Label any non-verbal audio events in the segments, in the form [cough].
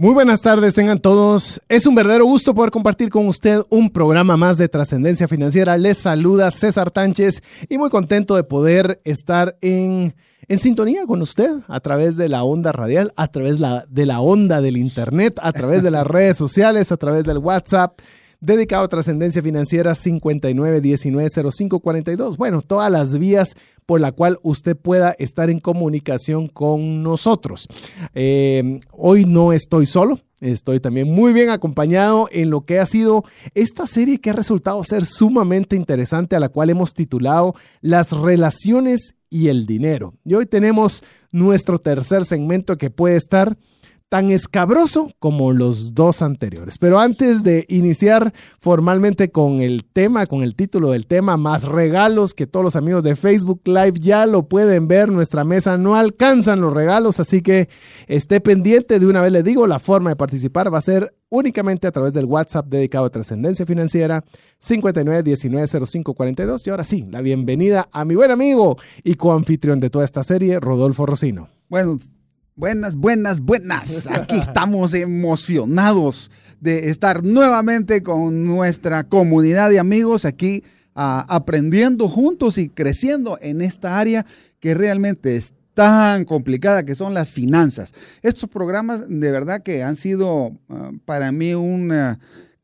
Muy buenas tardes, tengan todos. Es un verdadero gusto poder compartir con usted un programa más de trascendencia financiera. Les saluda César Tánchez y muy contento de poder estar en, en sintonía con usted a través de la onda radial, a través la, de la onda del Internet, a través de las redes sociales, a través del WhatsApp dedicado a trascendencia financiera 59190542. Bueno, todas las vías por la cual usted pueda estar en comunicación con nosotros. Eh, hoy no estoy solo. Estoy también muy bien acompañado en lo que ha sido esta serie que ha resultado ser sumamente interesante, a la cual hemos titulado Las relaciones y el dinero. Y hoy tenemos nuestro tercer segmento que puede estar tan escabroso como los dos anteriores. Pero antes de iniciar formalmente con el tema, con el título del tema, más regalos que todos los amigos de Facebook Live ya lo pueden ver, nuestra mesa no alcanzan los regalos, así que esté pendiente, de una vez le digo, la forma de participar va a ser únicamente a través del WhatsApp dedicado a trascendencia financiera 59190542. Y ahora sí, la bienvenida a mi buen amigo y coanfitrión de toda esta serie, Rodolfo Rocino. Bueno, Buenas, buenas, buenas. Aquí [laughs] estamos emocionados de estar nuevamente con nuestra comunidad de amigos aquí ah, aprendiendo juntos y creciendo en esta área que realmente es tan complicada que son las finanzas. Estos programas de verdad que han sido ah, para mí una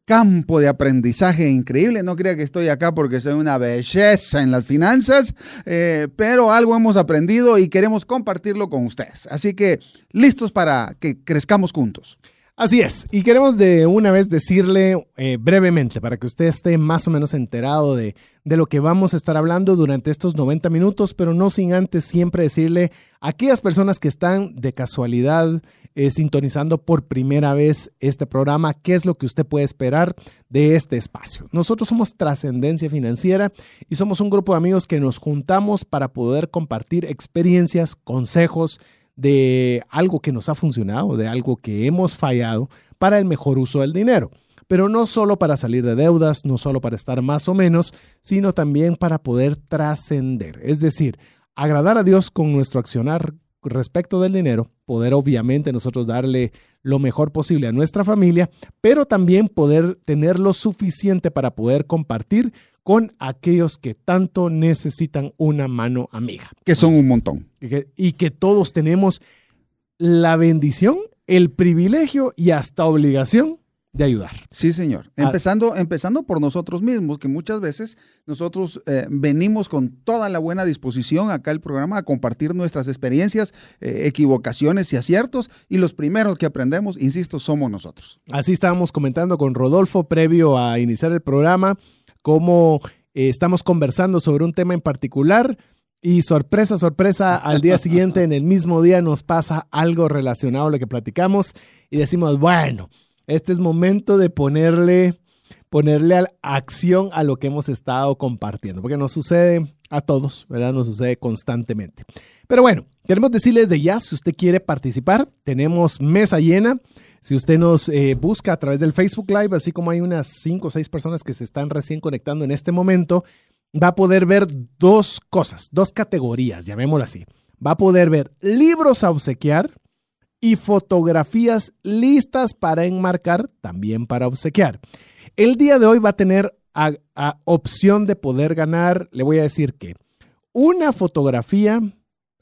campo de aprendizaje increíble. No crea que estoy acá porque soy una belleza en las finanzas, eh, pero algo hemos aprendido y queremos compartirlo con ustedes. Así que listos para que crezcamos juntos. Así es, y queremos de una vez decirle eh, brevemente para que usted esté más o menos enterado de, de, lo que vamos a estar hablando durante estos 90 minutos, pero no sin antes siempre decirle a aquellas personas que están de casualidad eh, sintonizando por primera vez este programa, qué es lo que usted puede esperar de este espacio. Nosotros somos Trascendencia Financiera y somos un grupo de amigos que nos juntamos para poder compartir experiencias, consejos, de algo que nos ha funcionado, de algo que hemos fallado para el mejor uso del dinero. Pero no solo para salir de deudas, no solo para estar más o menos, sino también para poder trascender. Es decir, agradar a Dios con nuestro accionar respecto del dinero, poder obviamente nosotros darle lo mejor posible a nuestra familia, pero también poder tener lo suficiente para poder compartir con aquellos que tanto necesitan una mano amiga. Que son un montón. Y que, todos tenemos la bendición, el privilegio y hasta obligación de ayudar. Sí, señor. Ah. Empezando, empezando por nosotros mismos, que muchas veces nosotros eh, venimos con toda la buena disposición acá al programa a compartir nuestras experiencias, eh, equivocaciones y aciertos, y los primeros que aprendemos, insisto, somos nosotros. Así estábamos comentando con Rodolfo previo a iniciar el programa cómo eh, estamos conversando sobre un tema en particular y sorpresa, sorpresa, al día siguiente, en el mismo día, nos pasa algo relacionado a lo que platicamos y decimos, bueno, este es momento de ponerle, ponerle acción a lo que hemos estado compartiendo, porque nos sucede a todos, ¿verdad? Nos sucede constantemente. Pero bueno, queremos decirles de ya, si usted quiere participar, tenemos mesa llena. Si usted nos eh, busca a través del Facebook Live, así como hay unas cinco o seis personas que se están recién conectando en este momento, va a poder ver dos cosas, dos categorías, llamémoslo así. Va a poder ver libros a obsequiar y fotografías listas para enmarcar, también para obsequiar. El día de hoy va a tener opción de poder ganar, le voy a decir que una fotografía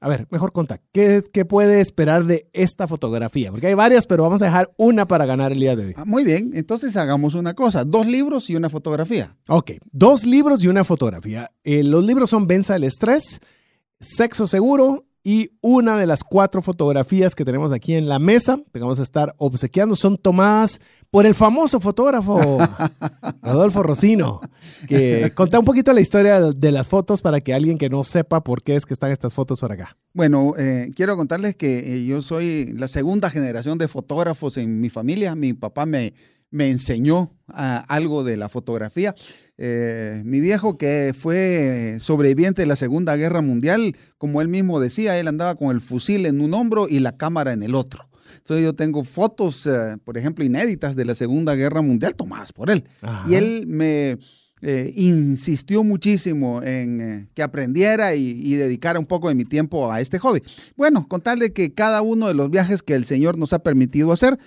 a ver, mejor conta, ¿qué, puede esperar de esta fotografía? Porque hay varias, pero vamos a dejar una para ganar el día de hoy. Ah, muy bien, entonces hagamos una cosa, dos libros y una fotografía. Ok, dos libros y una fotografía. Eh, los libros son Venza el Estrés, Sexo Seguro y una de las cuatro fotografías que tenemos aquí en la mesa, que vamos a estar obsequiando, son tomadas por el famoso fotógrafo [laughs] Rodolfo Rocino, que contá un poquito la historia de las fotos para que alguien que no sepa por qué es que están estas fotos por acá. Bueno, eh, quiero contarles que eh, yo soy la segunda generación de fotógrafos en mi familia. Mi papá me, me enseñó ah, algo de la fotografía. Eh, mi viejo que fue sobreviviente de la Segunda Guerra Mundial, como él mismo decía, él andaba con el fusil en un hombro y la cámara en el otro. Entonces yo tengo fotos, eh, por ejemplo, inéditas de la Segunda Guerra Mundial tomadas por él. Y él me eh, insistió muchísimo en eh, que aprendiera y, dedicara un poco de mi tiempo a este hobby. Bueno, con tal de que cada uno de los viajes que el Señor nos ha permitido hacer,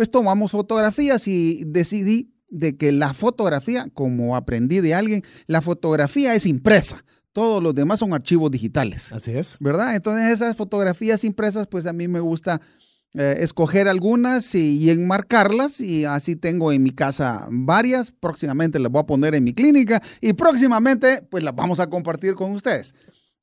pues tomamos fotografías y decidí de que la fotografía, como aprendí de alguien, la fotografía es impresa. Todos los demás son archivos digitales. Así es. ¿Verdad? Entonces esas fotografías impresas, pues a mí me gusta eh, escoger algunas y, enmarcarlas y así tengo en mi casa varias. Próximamente las voy a poner en mi clínica y próximamente pues las vamos a compartir con ustedes.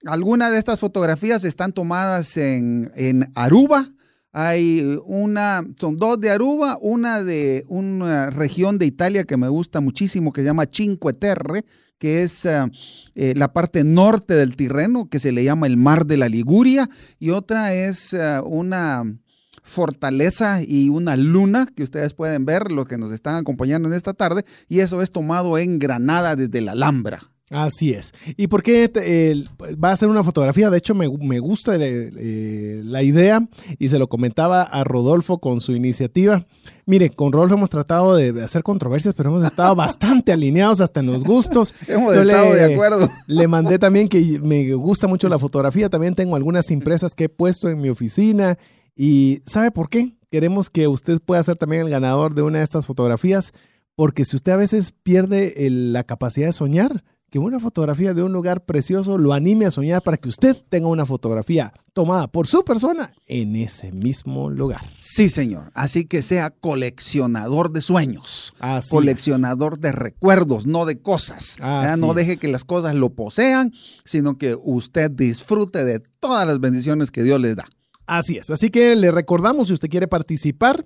Algunas de estas fotografías están tomadas en, en Aruba. Hay una, son dos de Aruba, una de una región de Italia que me gusta muchísimo que se llama Cinque Terre, que es eh, eh, la parte norte del Tirreno, que se le llama el Mar de la Liguria, y otra es una fortaleza y una luna que ustedes pueden ver, lo que nos están acompañando en esta tarde, y eso es tomado en Granada desde la Alhambra. Así es. ¿Y por qué va a ser una fotografía? De hecho, me, gusta eh, la idea y se lo comentaba a Rodolfo con su iniciativa. Mire, con Rodolfo hemos tratado de hacer controversias, pero hemos estado [laughs] bastante alineados hasta en los gustos. [laughs] hemos estado de acuerdo. [laughs] Le mandé también que me gusta mucho la fotografía. También tengo algunas impresas que he puesto en mi oficina y ¿sabe por qué? Queremos que usted pueda ser también el ganador de una de estas fotografías, porque si usted a veces pierde la capacidad de soñar, que una fotografía de un lugar precioso lo anime a soñar para que usted tenga una fotografía tomada por su persona en ese mismo lugar. Sí, señor. Así que sea coleccionador de sueños, coleccionador de recuerdos, no de cosas. no deje que las cosas lo posean, sino que usted disfrute de todas las bendiciones que Dios les da. Así es. Así que le recordamos, si usted quiere participar,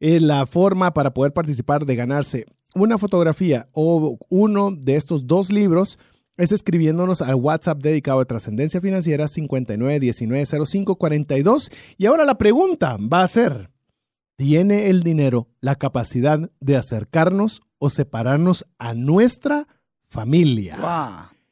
eh, la forma para poder participar de ganarse una fotografía o uno de estos dos libros es escribiéndonos al WhatsApp dedicado a trascendencia financiera 59190542. Y ahora la pregunta va a ser, ¿tiene el dinero la capacidad de acercarnos o separarnos a nuestra familia?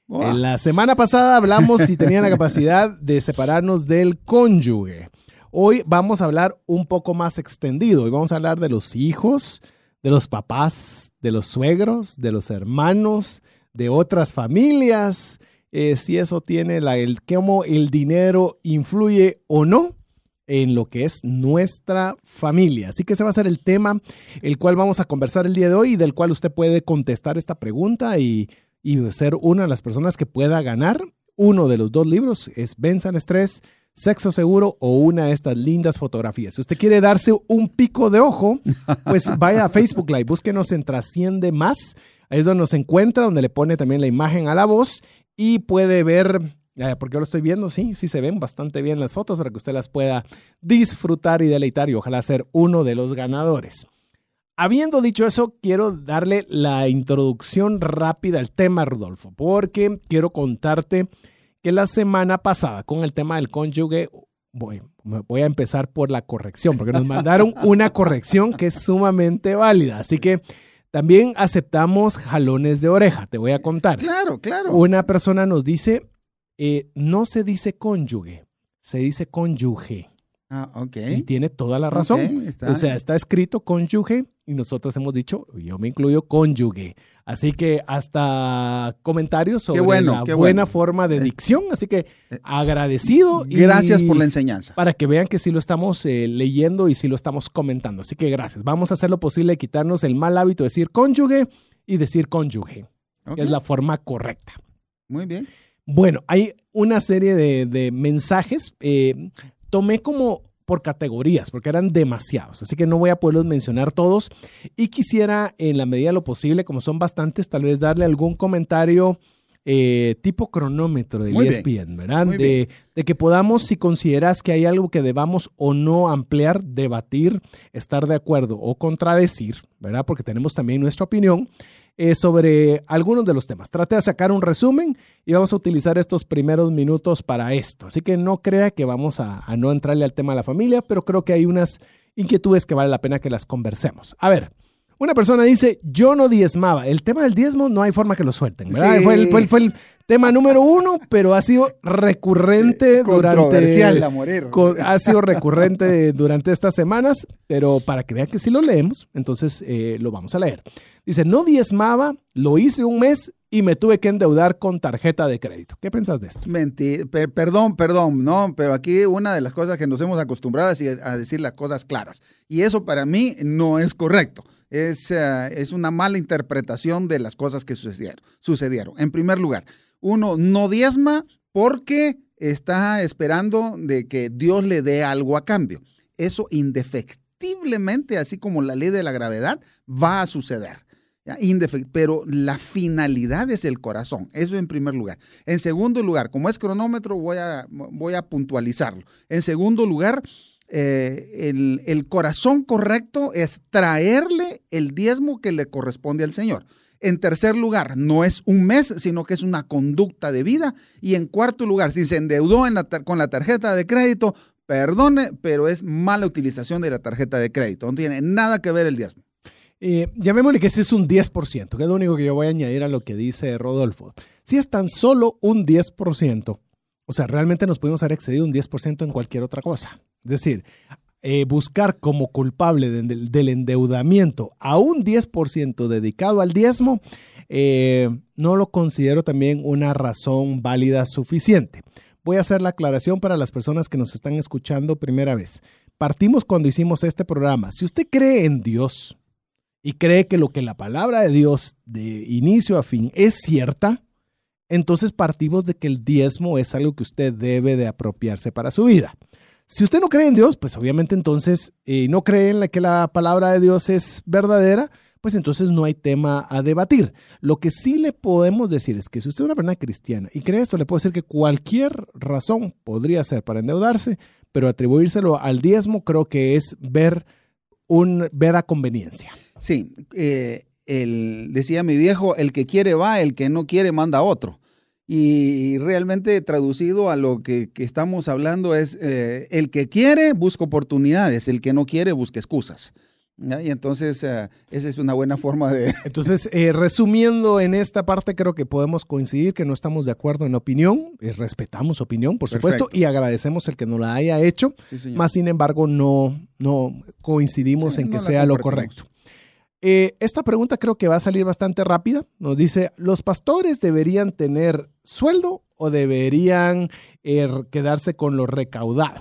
En la semana pasada hablamos si tenían la capacidad de separarnos del cónyuge. Hoy vamos a hablar un poco más extendido. Hoy vamos a hablar de los hijos, de los papás, de los suegros, de los hermanos, de otras familias. Eh, si eso tiene la, el cómo el dinero influye o no en lo que es nuestra familia. Así que ese va a ser el tema el cual vamos a conversar el día de hoy y del cual usted puede contestar esta pregunta y y ser una de las personas que pueda ganar uno de los dos libros es Venza el estrés, Sexo Seguro o una de estas lindas fotografías. Si usted quiere darse un pico de ojo, pues [laughs] vaya a Facebook Live, búsquenos en Trasciende Más. Ahí es donde nos encuentra, donde le pone también la imagen a la voz y puede ver, eh, porque yo lo estoy viendo, sí, sí se ven bastante bien las fotos para que usted las pueda disfrutar y deleitar y ojalá ser uno de los ganadores. Habiendo dicho eso, quiero darle la introducción rápida al tema, Rodolfo, porque quiero contarte que la semana pasada con el tema del cónyuge, voy, voy a empezar por la corrección, porque nos mandaron [laughs] una corrección que es sumamente válida. Así que también aceptamos jalones de oreja, te voy a contar. Claro, claro. Una persona nos dice, eh, no se dice cónyuge, se dice cónyuge. Ah, ok. Y tiene toda la razón. O sea, está escrito cónyuge y nosotros hemos dicho, yo me incluyo cónyuge. Así que hasta comentarios sobre la buena forma de dicción. Así que eh, agradecido. Y gracias por la enseñanza. Para que vean que sí lo estamos eh, leyendo y sí lo estamos comentando. Así que gracias. Vamos a hacer lo posible de quitarnos el mal hábito de decir cónyuge y decir cónyuge. es la forma correcta. Muy bien. Bueno, hay una serie de, mensajes. Eh, tomé como por categorías, porque eran demasiados, así que no voy a poderlos mencionar todos. Y quisiera, en la medida de lo posible, como son bastantes, tal vez darle algún comentario eh, tipo cronómetro del ESPN, ¿verdad? De, de, que podamos, si consideras que hay algo que debamos o no ampliar, debatir, estar de acuerdo o contradecir, ¿verdad? Porque tenemos también nuestra opinión. Eh, sobre algunos de los temas. Trate de sacar un resumen y vamos a utilizar estos primeros minutos para esto. Así que no crea que vamos a, no entrarle al tema de la familia, pero creo que hay unas inquietudes que vale la pena que las conversemos. A ver, Una persona dice, yo no diezmaba. El tema del diezmo no hay forma que lo suelten, ¿verdad? Sí. Fue, el, fue el- fue el tema número uno, pero ha sido recurrente durante... Controversial a morir. co- ha sido recurrente durante estas semanas, pero para que vean que sí lo leemos, entonces eh, lo vamos a leer. Dice, no diezmaba, lo hice un mes y me tuve que endeudar con tarjeta de crédito. ¿Qué pensás de esto? Mentira, perdón, perdón, no, pero aquí una de las cosas que nos hemos acostumbrado es a decir las cosas claras. Y eso para mí no es correcto. Es, eh, es una mala interpretación de las cosas que sucedieron, sucedieron. En primer lugar, uno no diezma porque está esperando de que Dios le dé algo a cambio. Eso indefectiblemente, así como la ley de la gravedad, va a suceder. ¿ya? Pero la finalidad es el corazón. Eso en primer lugar. En segundo lugar, como es cronómetro, voy a, voy a puntualizarlo. En segundo lugar, eh, el, corazón correcto es traerle el diezmo que le corresponde al Señor. En tercer lugar, no es un mes, sino que es una conducta de vida. Y en cuarto lugar, si se endeudó con la tarjeta de crédito, perdone, pero es mala utilización de la tarjeta de crédito. No tiene nada que ver el diezmo. Eh, llamémosle que ese es un 10%, que es lo único que yo voy a añadir a lo que dice Rodolfo. Si es tan solo un 10%, o sea, realmente nos pudimos haber excedido un 10% en cualquier otra cosa. Es decir, eh, buscar como culpable de- del, del endeudamiento a un 10% dedicado al diezmo, eh, no lo considero también una razón válida suficiente. Voy a hacer la aclaración para las personas que nos están escuchando primera vez. Partimos cuando hicimos este programa. Si usted cree en Dios, y cree que lo que la palabra de Dios de inicio a fin es cierta, entonces partimos de que el diezmo es algo que usted debe de apropiarse para su vida. Si usted no cree en Dios, pues obviamente entonces eh, no cree en la que la palabra de Dios es verdadera, pues entonces no hay tema a debatir. Lo que sí le podemos decir es que si usted es una persona cristiana y cree esto, le puedo decir que cualquier razón podría ser para endeudarse, pero atribuírselo al diezmo creo que es ver, un, ver a conveniencia. Sí, eh, el, decía mi viejo, el que quiere va, el que no quiere manda a otro. Y realmente traducido a lo que, que estamos hablando es, eh, el que quiere busca oportunidades, el que no quiere busca excusas. ¿ya? Y entonces eh, esa es una buena forma de... [laughs] Entonces, eh, resumiendo en esta parte, creo que podemos coincidir que no estamos de acuerdo en opinión, eh, respetamos opinión, por supuesto, Perfecto. y agradecemos el que nos la haya hecho, Sí, más sin embargo, no, no coincidimos Sí, en que no sea lo correcto. Eh, esta pregunta creo que va a salir bastante rápida. Nos dice, ¿los pastores deberían tener sueldo o deberían eh, quedarse con lo recaudado?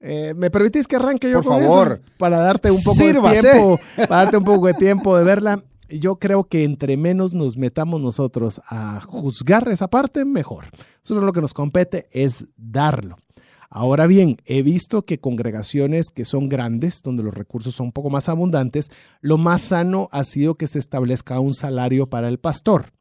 Eh, ¿Me permitís que arranque yo Por con favor. eso? Para darte un poco de tiempo, para darte un poco de tiempo de verla. Yo creo que entre menos nos metamos nosotros a juzgar esa parte, mejor. Solo lo que nos compete es darlo. Ahora bien, he visto que congregaciones que son grandes, donde los recursos son un poco más abundantes, lo más sano ha sido que se establezca un salario para el pastor.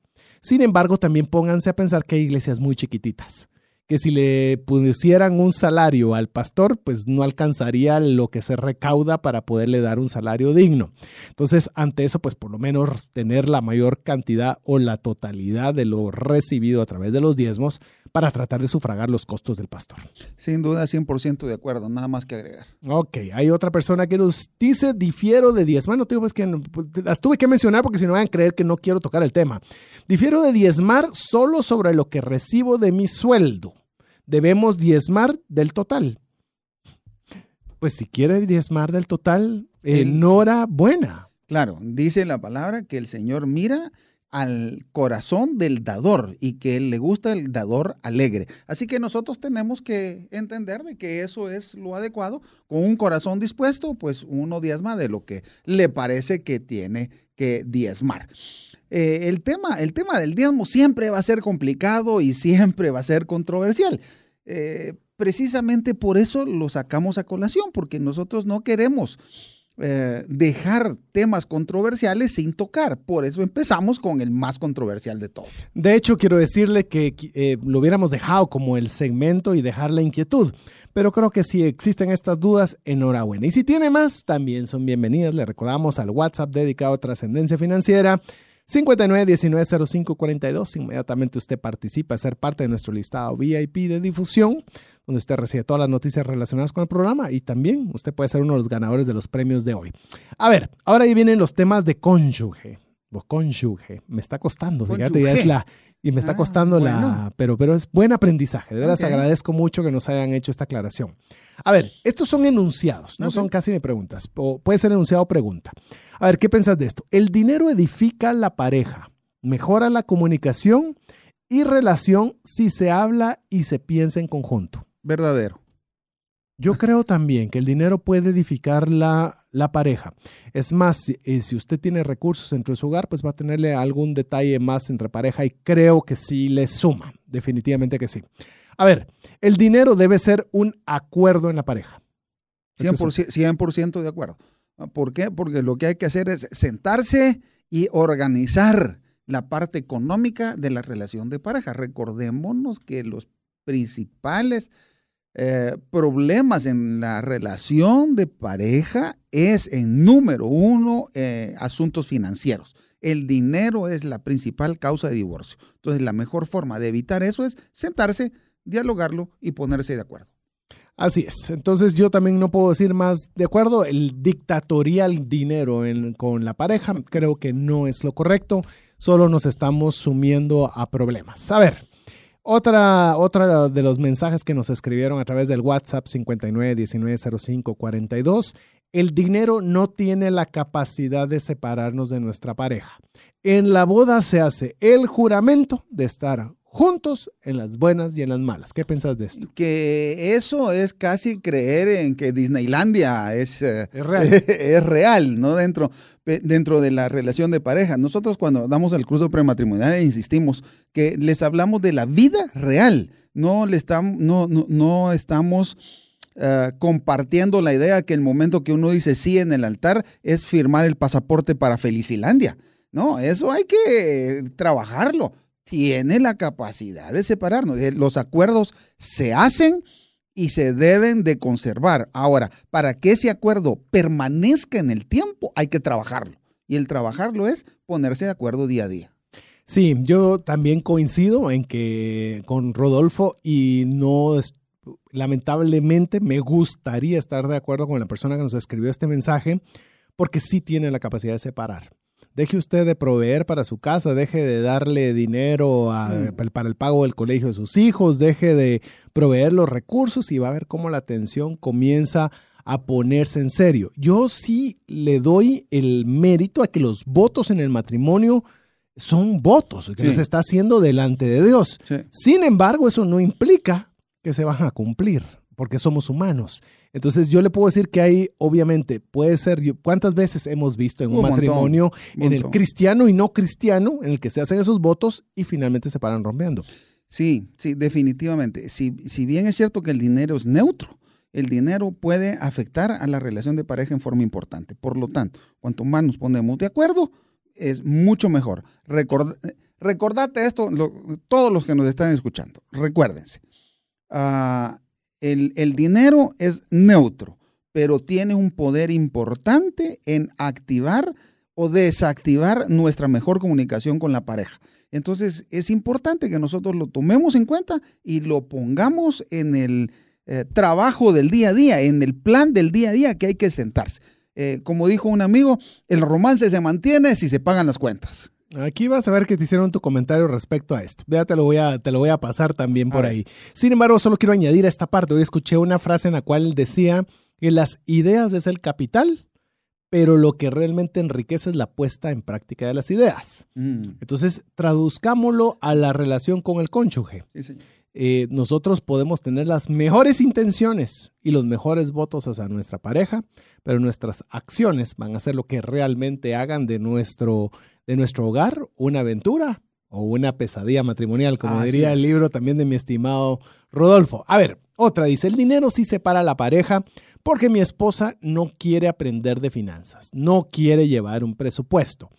Sin embargo, también pónganse a pensar que hay iglesias muy chiquititas, que si le pusieran un salario al pastor, pues no alcanzaría lo que se recauda para poderle dar un salario digno. Entonces, ante eso, pues por lo menos tener la mayor cantidad o la totalidad de lo recibido a través de los diezmos para tratar de sufragar los costos del pastor. Sin duda, 100% de acuerdo, nada más que agregar. Ok, hay otra persona que nos dice, difiero de diezmar. No, digo, pues que pues, las tuve que mencionar porque si no van a creer que no quiero tocar el tema. Difiero de diezmar solo sobre lo que recibo de mi sueldo. Debemos diezmar del total. Pues si quiere diezmar del total, enhorabuena. Claro, dice la palabra que el Señor mira al corazón del dador y que le gusta el dador alegre. Así que nosotros tenemos que entender de que eso es lo adecuado. Con un corazón dispuesto, pues uno diezma de lo que le parece que tiene que diezmar. Eh, el, tema, el tema del diezmo siempre va a ser complicado y siempre va a ser controversial. Eh, precisamente por eso lo sacamos a colación, porque nosotros no queremos eh, dejar temas controversiales sin tocar. Por eso empezamos con el más controversial de todos. De hecho, quiero decirle que eh, lo hubiéramos dejado como el segmento y dejar la inquietud. Pero creo que si existen estas dudas, enhorabuena. Y si tiene más, también son bienvenidas. Le recordamos al WhatsApp dedicado a trascendencia financiera 59190542. Inmediatamente usted participa a ser parte de nuestro listado VIP de difusión, donde usted recibe todas las noticias relacionadas con el programa y también usted puede ser uno de los ganadores de los premios de hoy. A ver, ahora ahí vienen los temas de cónyuge. O cónyuge. Me está costando, fíjate, ya es la. Y me está Ah, costando la. Pero, pero es buen aprendizaje. De veras agradezco mucho que nos hayan hecho esta aclaración. A ver, estos son enunciados, no son casi ni preguntas. O puede ser enunciado o pregunta. A ver, ¿qué piensas de esto? El dinero edifica la pareja, mejora la comunicación y relación si se habla y se piensa en conjunto. Verdadero. Yo creo también que el dinero puede edificar la, la pareja. Es más, si, eh, si usted tiene recursos dentro de su hogar, pues va a tenerle algún detalle más entre pareja y creo que sí le suma, definitivamente que sí. A ver, el dinero debe ser un acuerdo en la pareja. Este es un- 100%, 100% de acuerdo. ¿Por qué? Porque lo que hay que hacer es sentarse y organizar la parte económica de la relación de pareja. Recordémonos que los principales eh, problemas en la relación de pareja es en número uno eh, asuntos financieros. El dinero es la principal causa de divorcio. Entonces la mejor forma de evitar eso es sentarse, dialogarlo y ponerse de acuerdo. Así es. Entonces yo también no puedo decir más de acuerdo. El dictatorial dinero con la pareja creo que no es lo correcto. Solo nos estamos sumiendo a problemas. A ver, otra, otra de los mensajes que nos escribieron a través del WhatsApp 59190542. El dinero no tiene la capacidad de separarnos de nuestra pareja. En la boda se hace el juramento de estar juntos en las buenas y en las malas. ¿Qué piensas de esto? que eso es casi creer en que Disneylandia es, eh, Es real. [laughs] es real, ¿no? Dentro, dentro de la relación de pareja. Nosotros cuando damos el curso prematrimonial insistimos que les hablamos de la vida real. No, le estamos, no, no, no estamos eh, compartiendo la idea que el momento que uno dice sí en el altar es firmar el pasaporte para Felicilandia. No, eso hay que trabajarlo. Tiene la capacidad de separarnos. Los acuerdos se hacen y se deben de conservar. Ahora, para que ese acuerdo permanezca en el tiempo, hay que trabajarlo. Y el trabajarlo es ponerse de acuerdo día a día. Sí, yo también coincido en que con Rodolfo y no lamentablemente me gustaría estar de acuerdo con la persona que nos escribió este mensaje porque sí tiene la capacidad de separar. Deje usted de proveer para su casa, deje de darle dinero a- Mm. para el pago del colegio de sus hijos, deje de proveer los recursos y va a ver cómo la tensión comienza a ponerse en serio. Yo sí le doy el mérito a que los votos en el matrimonio son votos que Sí. se está haciendo delante de Dios. Sí. Sin embargo, eso no implica que se van a cumplir, porque somos humanos. Entonces yo le puedo decir que hay, obviamente, puede ser, ¿cuántas veces hemos visto en un, matrimonio, en el cristiano y no cristiano, en el que se hacen esos votos y finalmente se paran rompiendo? Sí, sí, definitivamente. Si, si bien es cierto que el dinero es neutro, el dinero puede afectar a la relación de pareja en forma importante. Por lo tanto, cuanto más nos ponemos de acuerdo, es mucho mejor. Record- recordate esto, lo- todos los que nos están escuchando, recuérdense. ah, el, dinero es neutro, pero tiene un poder importante en activar o desactivar nuestra mejor comunicación con la pareja. Entonces es importante que nosotros lo tomemos en cuenta y lo pongamos en el eh, trabajo del día a día, en el plan del día a día que hay que sentarse. Eh, como dijo un amigo, el romance se mantiene si se pagan las cuentas. Aquí vas a ver que te hicieron tu comentario respecto a esto. Ya te lo voy a, te lo voy a pasar también por ahí. Sin embargo, solo quiero añadir a esta parte. Hoy escuché una frase en la cual decía que las ideas es el capital, pero lo que realmente enriquece es la puesta en práctica de las ideas. Mm, Entonces, traduzcámoslo a la relación con el cónyuge. sí, señor. Eh, nosotros podemos tener las mejores intenciones y los mejores votos hacia nuestra pareja, pero nuestras acciones van a ser lo que realmente hagan de nuestro, de nuestro hogar una aventura o una pesadilla matrimonial, como Así diría el libro también de mi estimado Rodolfo. A ver, otra dice, el dinero sí separa a la pareja porque mi esposa no quiere aprender de finanzas, no quiere llevar un presupuesto.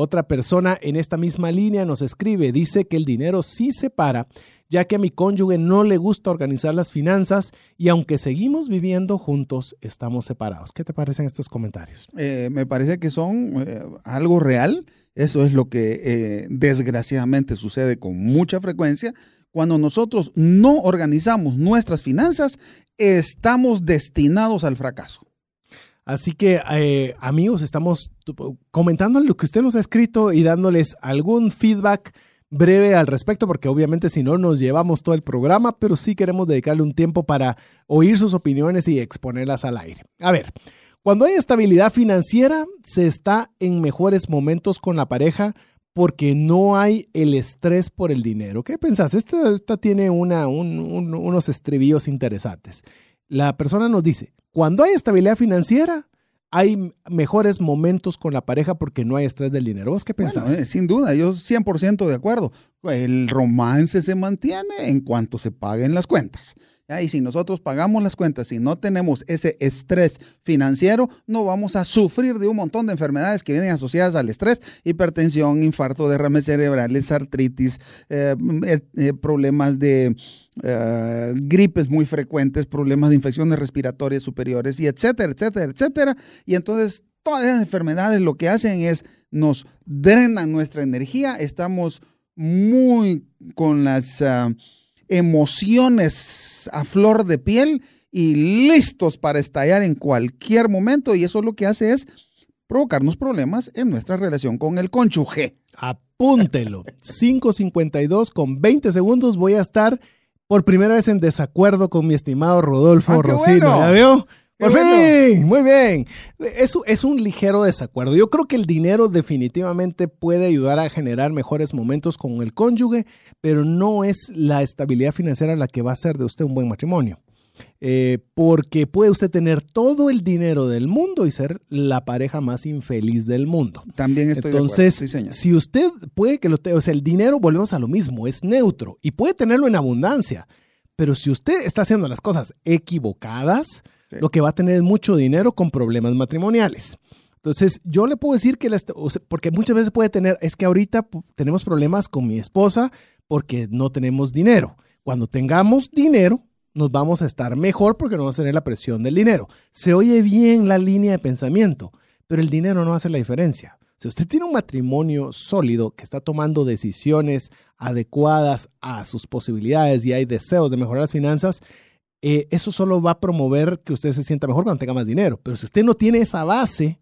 Otra persona en esta misma línea nos escribe, dice que el dinero sí separa, ya que a mi cónyuge no le gusta organizar las finanzas y aunque seguimos viviendo juntos, estamos separados. ¿Qué te parecen estos comentarios? Eh, me parece que son eh, algo real. Eso es lo que eh, desgraciadamente sucede con mucha frecuencia. Cuando nosotros no organizamos nuestras finanzas, estamos destinados al fracaso. Así que, eh, amigos, estamos comentando lo que usted nos ha escrito y dándoles algún feedback breve al respecto, porque obviamente si no nos llevamos todo el programa, pero sí queremos dedicarle un tiempo para oír sus opiniones y exponerlas al aire. A ver, cuando hay estabilidad financiera, se está en mejores momentos con la pareja porque no hay el estrés por el dinero. ¿Qué pensás? Esta, tiene una, unos estribillos interesantes. La persona nos dice, cuando hay estabilidad financiera, hay mejores momentos con la pareja porque no hay estrés del dinero. ¿Vos qué pensás? Eh, sin duda, yo 100% de acuerdo. El romance se mantiene en cuanto se paguen las cuentas. Y si nosotros pagamos las cuentas y no tenemos ese estrés financiero, no vamos a sufrir de un montón de enfermedades que vienen asociadas al estrés, hipertensión, infarto, derrames cerebrales, artritis, eh, eh, problemas de eh, gripes muy frecuentes, problemas de infecciones respiratorias superiores y etcétera, etcétera, etcétera. Y entonces todas esas enfermedades lo que hacen es nos drenan nuestra energía, estamos muy con las ah, emociones a flor de piel y listos para estallar en cualquier momento y eso lo que hace es provocarnos problemas en nuestra relación con el cónyuge. Apúntelo. [laughs] 5.52 con 20 segundos voy a estar por primera vez en desacuerdo con mi estimado Rodolfo ah, Rosino. ¿Ya veo? Por fin, muy bien. Eso es un ligero desacuerdo. Yo creo que el dinero definitivamente puede ayudar a generar mejores momentos con el cónyuge, pero no es la estabilidad financiera la que va a hacer de usted un buen matrimonio. Eh, porque puede usted tener todo el dinero del mundo y ser la pareja más infeliz del mundo. También estoy Entonces, de acuerdo. si usted puede que lo tenga, o sea, el dinero, volvemos a lo mismo, es neutro y puede tenerlo en abundancia, pero si usted está haciendo las cosas equivocadas, lo que va a tener es mucho dinero con problemas matrimoniales. Entonces, yo le puedo decir que, porque muchas veces puede tener, es que ahorita tenemos problemas con mi esposa porque no tenemos dinero. Cuando tengamos dinero, nos vamos a estar mejor porque no vamos a tener la presión del dinero. Se oye bien la línea de pensamiento, pero el dinero no hace la diferencia. Si usted tiene un matrimonio sólido que está tomando decisiones adecuadas a sus posibilidades y hay deseos de mejorar las finanzas, eh, eso solo va a promover que usted se sienta mejor cuando tenga más dinero. Pero si usted no tiene esa base,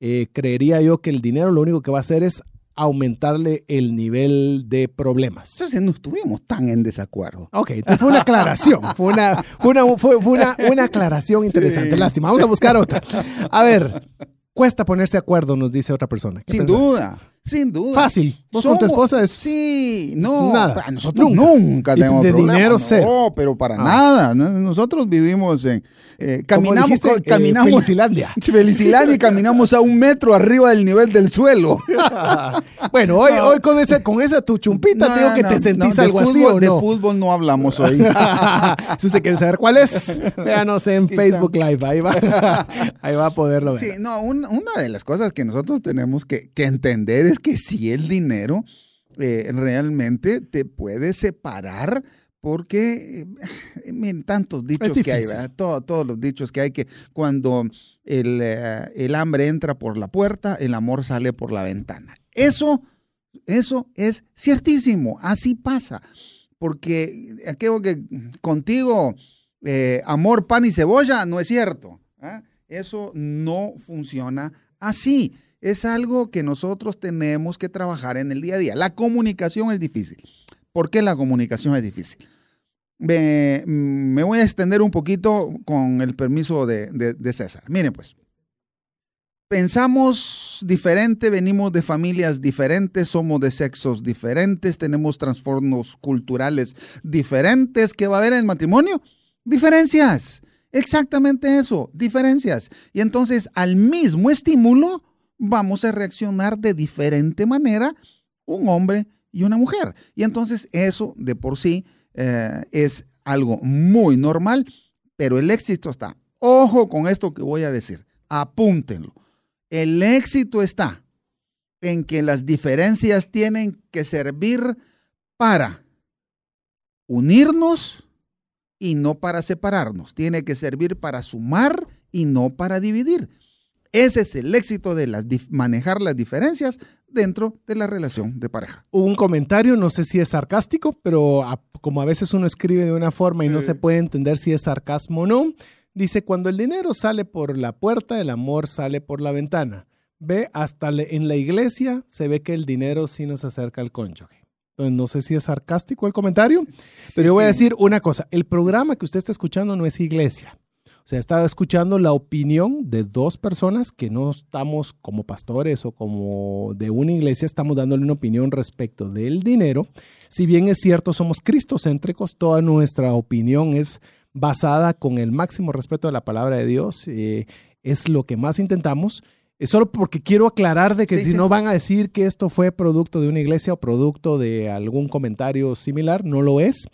eh, creería yo que el dinero lo único que va a hacer es aumentarle el nivel de problemas. Entonces no estuvimos tan en desacuerdo. Ok, entonces fue una aclaración, fue una, fue una, una, aclaración interesante. Lástima, vamos a buscar otra. A ver, cuesta ponerse de acuerdo, nos dice otra persona. Sin duda. Sin duda. Fácil. Vos con tu esposa es. Sí, no. Nada. Nosotros nunca, tenemos de dinero cero. No, pero para ah. nada. Nosotros vivimos en. Eh, caminamos. Dijiste, eh, caminamos Felicilandia. [laughs] Felicilandia y caminamos a un metro arriba del nivel del suelo. [laughs] bueno, hoy, hoy con, ese, con esa tu chumpita, te digo que te sentís algo así. ¿o no? De fútbol no hablamos hoy. [laughs] si usted quiere saber cuál es, véanos en Facebook Live. Ahí va, ahí va a poderlo ver. Sí, no, una de las cosas que nosotros tenemos que, que entender es que si el dinero eh, realmente te puede separar porque eh, [sighs] tantos dichos que hay, todos los dichos que hay que cuando el, eh, el, hambre entra por la puerta, el amor sale por la ventana. Eso, eso es ciertísimo, así pasa. Porque aquello que contigo, amor, pan y cebolla, no es cierto. Eso no funciona así es algo que nosotros tenemos que trabajar en el día a día. La comunicación es difícil. ¿Por qué la comunicación es difícil? Me, voy a extender un poquito con el permiso de, César. Miren pues, pensamos diferente, venimos de familias diferentes, somos de sexos diferentes, tenemos trastornos culturales diferentes. ¿Qué va a haber en el matrimonio? Diferencias. Exactamente eso, diferencias. Y entonces al mismo estímulo vamos a reaccionar de diferente manera un hombre y una mujer. Y entonces eso de por sí eh, es algo muy normal, pero el éxito está. Ojo con esto que voy a decir, apúntenlo. El éxito está en que las diferencias tienen que servir para unirnos y no para separarnos. Tiene que servir para sumar y no para dividir. Ese es el éxito de las, manejar las diferencias dentro de la relación de pareja. Hubo un comentario, no sé si es sarcástico, pero como a veces uno escribe de una forma y no se puede entender si es sarcasmo o no, dice, cuando el dinero sale por la puerta, el amor sale por la ventana. Ve, hasta en la iglesia se ve que el dinero sí nos acerca al cónyuge. Entonces, no sé si es sarcástico el comentario, pero yo voy a decir una cosa, el programa que usted está escuchando no es iglesia. O sea, estaba escuchando la opinión de dos personas que no estamos como pastores o como de una iglesia, estamos dándole una opinión respecto del dinero. Si bien es cierto, somos cristocéntricos, toda nuestra opinión es basada con el máximo respeto a la palabra de Dios. Eh, es lo que más intentamos. Es solo porque quiero aclarar de que si no van a decir que esto fue producto de una iglesia o producto de algún comentario similar, no lo es.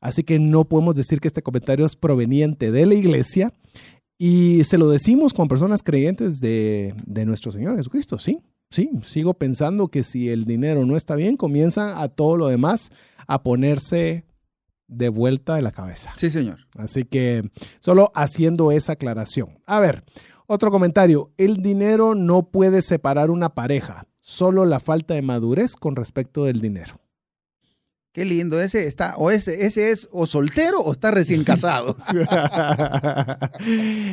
Así que no podemos decir que este comentario es proveniente de la iglesia. Y se lo decimos con personas creyentes de, nuestro Señor Jesucristo, sí. Sí, sigo pensando que si el dinero no está bien, comienza a todo lo demás a ponerse de vuelta de la cabeza. Sí, señor. Así que solo haciendo esa aclaración. A ver, otro comentario. El dinero no puede separar una pareja, solo la falta de madurez con respecto del dinero. Qué lindo, ese está, o ese, ese es o soltero o está recién casado. [laughs]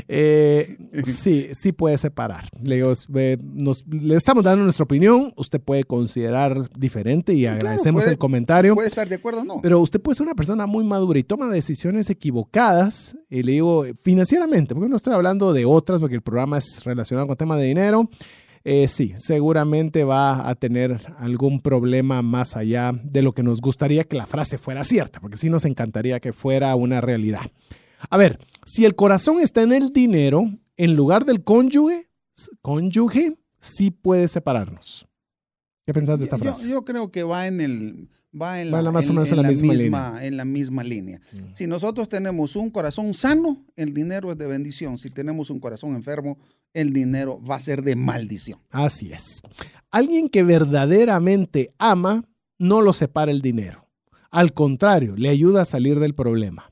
Eh, sí, sí puede separar. Le, le estamos dando nuestra opinión, usted puede considerar diferente y agradecemos el comentario. Puede estar de acuerdo o no. Pero usted puede ser una persona muy madura y toma decisiones equivocadas, y le digo financieramente, porque no estoy hablando de otras, porque el programa es relacionado con tema de dinero. Eh, sí, seguramente va a tener algún problema más allá de lo que nos gustaría que la frase fuera cierta, porque sí nos encantaría que fuera una realidad. A ver, si el corazón está en el dinero, en lugar del cónyuge, cónyuge sí puede separarnos. ¿Qué pensás de esta frase? Yo, creo que va en el va en la, más o menos en, la, misma, línea. En la misma línea. Mm. Si nosotros tenemos un corazón sano, el dinero es de bendición. Si tenemos un corazón enfermo, el dinero va a ser de maldición. Así es. Alguien que verdaderamente ama no lo separa el dinero. Al contrario, le ayuda a salir del problema.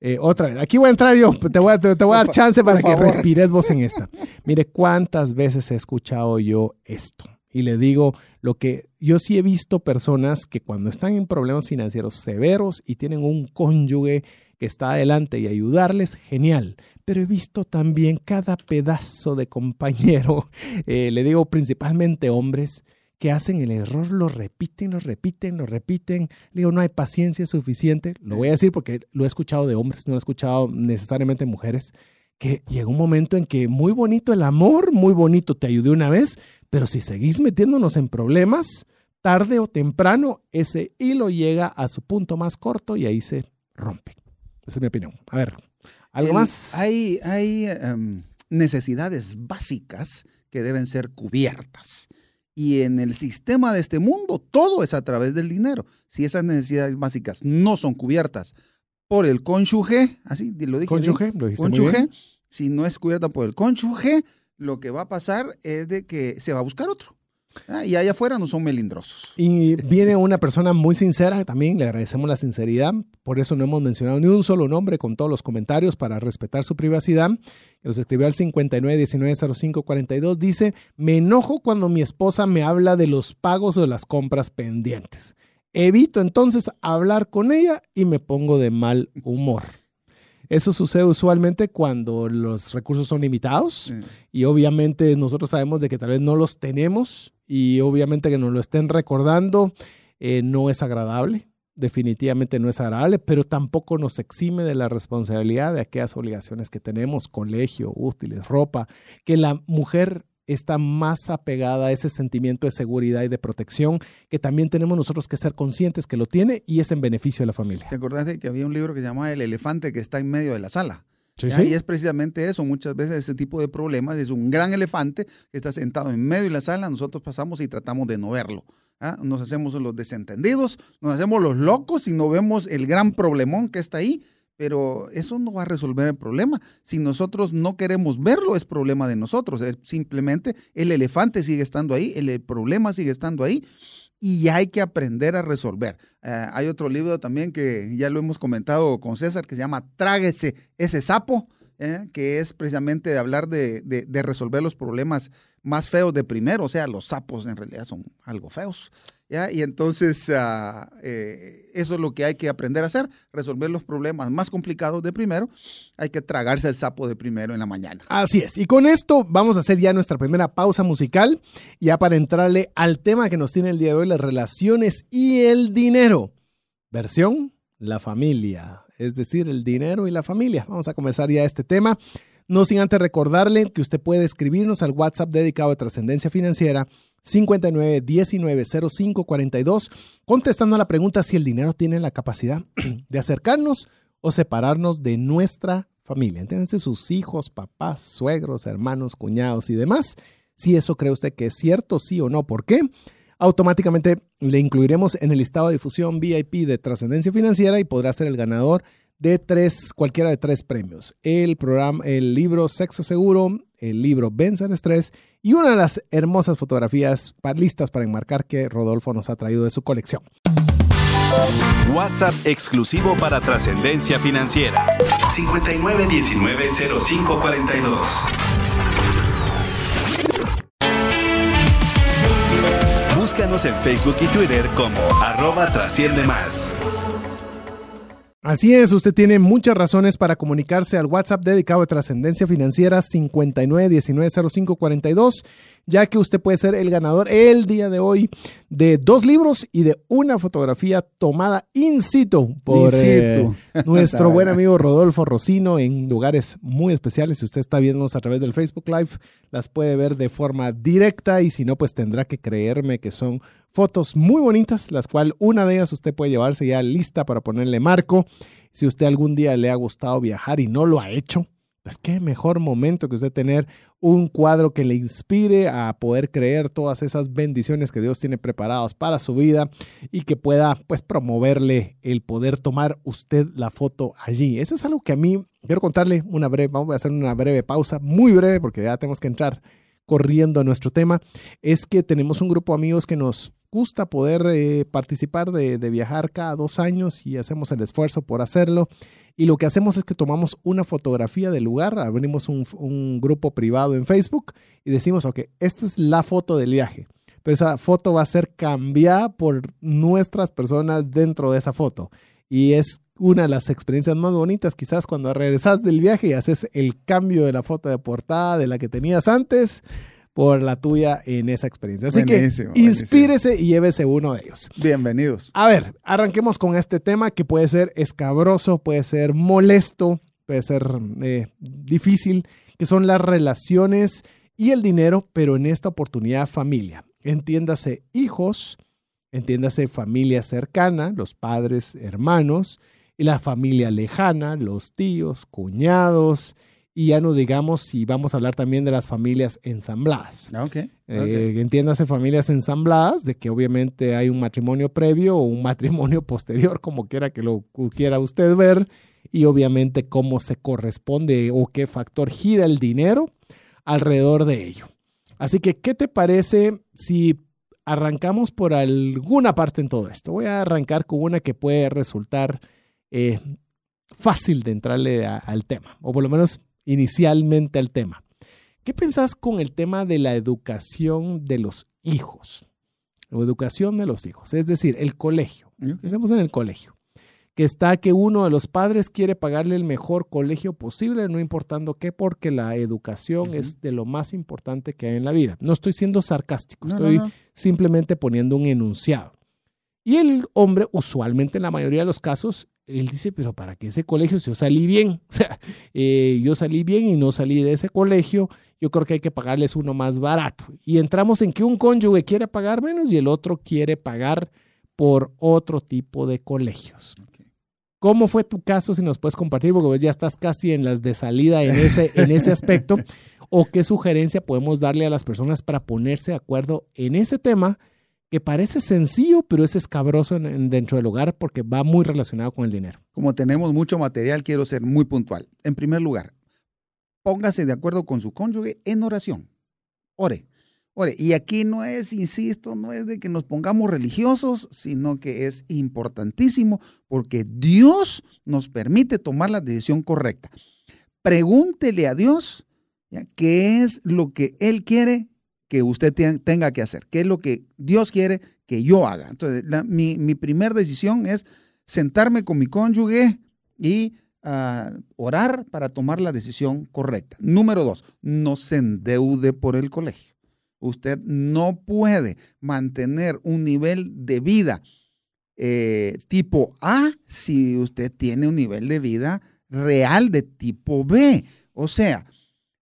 Eh, otra, aquí voy a entrar yo, te voy a, te, voy a dar chance para que respires vos en esta. Mire cuántas veces he escuchado yo esto. Y le digo lo que yo sí he visto personas que cuando están en problemas financieros severos y tienen un cónyuge que está adelante y ayudarles, genial. Pero he visto también cada pedazo de compañero, [laughs] eh, le digo principalmente hombres, que hacen el error, lo repiten, lo repiten, lo repiten. Le digo, no hay paciencia suficiente. Lo voy a decir porque lo he escuchado de hombres, no lo he escuchado necesariamente de mujeres. Que llega un momento en que muy bonito el amor, muy bonito, te ayudé una vez, pero si seguís metiéndonos en problemas, tarde o temprano ese hilo llega a su punto más corto y ahí se rompe. Esa es mi opinión. A ver, ¿algo más? Hay, hay em, necesidades básicas que deben ser cubiertas. Y en el sistema de este mundo, todo es a través del dinero. Si esas necesidades básicas no son cubiertas por el cónyuge, así lo dije. Cónyuge, lo dijiste cónyuge, si no es cubierta por el cónyuge, lo que va a pasar es de que se va a buscar otro. Ah, y allá afuera no son melindrosos. Y viene una persona muy sincera también, le agradecemos la sinceridad, por eso no hemos mencionado ni un solo nombre con todos los comentarios para respetar su privacidad. Nos escribió al 59190542, dice, me enojo cuando mi esposa me habla de los pagos o de las compras pendientes. Evito entonces hablar con ella y me pongo de mal humor. Eso sucede usualmente cuando los recursos son limitados y obviamente nosotros sabemos de que tal vez no los tenemos y obviamente que nos lo estén recordando eh, no es agradable, definitivamente no es agradable, pero tampoco nos exime de la responsabilidad de aquellas obligaciones que tenemos, colegio, útiles, ropa, que la mujer está más apegada a ese sentimiento de seguridad y de protección que también tenemos nosotros que ser conscientes que lo tiene y es en beneficio de la familia. ¿Te acordás de que había un libro que se llamaba El elefante que está en medio de la sala? Y es precisamente eso, muchas veces ese tipo de problemas es un gran elefante que está sentado en medio de la sala, nosotros pasamos y tratamos de no verlo. ¿ah? Nos hacemos los desentendidos, nos hacemos los locos y no vemos el gran problemón que está ahí, pero eso no va a resolver el problema. Si nosotros no queremos verlo, es problema de nosotros. simplemente el elefante sigue estando ahí, el problema sigue estando ahí y hay que aprender a resolver. Eh, hay otro libro también que ya lo hemos comentado con César que se llama Tráguese ese sapo. ¿eh? que es precisamente de hablar de, de- de resolver los problemas más feos de primero, o sea, los sapos en realidad son algo feos. Y entonces ah, eh, eso es lo que hay que aprender a hacer, resolver los problemas más complicados de primero. Hay que tragarse el sapo de primero en la mañana. Así es. Y con esto vamos a hacer ya nuestra primera pausa musical, ya para entrarle al tema que nos tiene el día de hoy, las relaciones y el dinero. Versión, la familia, es decir, el dinero y la familia. Vamos a conversar ya este tema. No sin antes recordarle que usted puede escribirnos al WhatsApp dedicado a trascendencia financiera 59 19 05 42, contestando a la pregunta si el dinero tiene la capacidad [clears throat] de acercarnos o separarnos de nuestra familia. Entiéndanse sus hijos, papás, suegros, hermanos, cuñados y demás. Si eso cree usted que es cierto, sí o no, ¿por qué? Automáticamente le incluiremos en el listado de difusión VIP de trascendencia financiera y podrá ser el ganador de tres, cualquiera de tres premios. El programa, el libro Sexo Seguro, el libro Vence el Estrés y una de las hermosas fotografías listas para enmarcar que Rodolfo nos ha traído de su colección. WhatsApp exclusivo para trascendencia financiera. 59190542. Búscanos en Facebook y Twitter como arroba trasciende más. Así es, usted tiene muchas razones para comunicarse al WhatsApp dedicado a trascendencia financiera 59190542, ya que usted puede ser el ganador el día de hoy de dos libros y de una fotografía tomada in situ por In situ. eh, [laughs] nuestro buen [laughs] amigo Rodolfo Rocino en lugares muy especiales. Si usted está viéndonos a través del Facebook Live, las puede ver de forma directa y si no, pues tendrá que creerme que son fotos muy bonitas, las cuales una de ellas usted puede llevarse ya lista para ponerle marco. Si usted algún día le ha gustado viajar y no lo ha hecho, pues qué mejor momento que usted tener un cuadro que le inspire a poder creer todas esas bendiciones que Dios tiene preparadas para su vida y que pueda pues promoverle el poder tomar usted la foto allí. Eso es algo que a mí quiero contarle una breve, vamos a hacer una breve pausa, muy breve porque ya tenemos que entrar corriendo a nuestro tema, es que tenemos un grupo de amigos que nos gusta poder eh, participar de, viajar cada dos años y hacemos el esfuerzo por hacerlo. Y lo que hacemos es que tomamos una fotografía del lugar, abrimos un, un grupo privado en Facebook y decimos, ok, esta es la foto del viaje. Pero esa foto va a ser cambiada por nuestras personas dentro de esa foto. Y es una de las experiencias más bonitas, quizás cuando regresas del viaje y haces el cambio de la foto de portada de la que tenías antes por la tuya en esa experiencia. Así Buenísimo, que buenísimo. inspírese y llévese uno de ellos. Bienvenidos. A ver, arranquemos con este tema que puede ser escabroso, puede ser molesto, puede ser eh, difícil, que son las relaciones y el dinero, pero en esta oportunidad familia. Entiéndase hijos, entiéndase familia cercana, los padres, hermanos, y la familia lejana, los tíos, cuñados, y ya no digamos si vamos a hablar también de las familias ensambladas. Ok. Eh, entiéndase familias ensambladas, de que obviamente hay un matrimonio previo o un matrimonio [laughs] posterior, como quiera que lo quiera usted ver, y obviamente cómo se corresponde o qué factor gira el dinero alrededor de ello. Así que, ¿qué te parece si arrancamos por alguna parte en todo esto? Voy a arrancar con una que puede resultar eh, fácil de entrarle a- al tema, o por lo menos inicialmente al tema. ¿Qué pensás con el tema de la educación de los hijos? O educación de los hijos, es decir, el colegio. Pensemos en el colegio. Que está que uno de los padres quiere pagarle el mejor colegio posible, no importando qué, porque la educación es de lo más importante que hay en la vida. No estoy siendo sarcástico, No, no, estoy no. simplemente poniendo un enunciado. Y el hombre, usualmente en la mayoría de los casos, él dice, pero ¿para qué ese colegio si yo salí bien? [laughs] O sea, eh, yo salí bien y no salí de ese colegio, yo creo que hay que pagarles uno más barato. Y entramos en que un cónyuge quiere pagar menos y el otro quiere pagar por otro tipo de colegios. ¿Cómo fue tu caso? Si nos puedes compartir, porque ves, ya estás casi en las de salida en ese, en ese aspecto. [laughs] ¿O qué sugerencia podemos darle a las personas para ponerse de acuerdo en ese tema que parece sencillo, pero es escabroso en- en- dentro del hogar porque va muy relacionado con el dinero? Como tenemos mucho material, quiero ser muy puntual. En primer lugar, póngase de acuerdo con su cónyuge en oración. Ore. Ore. Y aquí no es, insisto, no es de que nos pongamos religiosos, sino que es importantísimo porque Dios nos permite tomar la decisión correcta. pregúntele a Dios qué es lo que Él quiere que usted tenga que hacer, qué es lo que Dios quiere que yo haga. Entonces, mi, mi primera decisión es sentarme con mi cónyuge y ah, orar para tomar la decisión correcta. Número dos, no se endeude por el colegio. Usted no puede mantener un nivel de vida eh, tipo A si usted tiene un nivel de vida real de tipo B. O sea,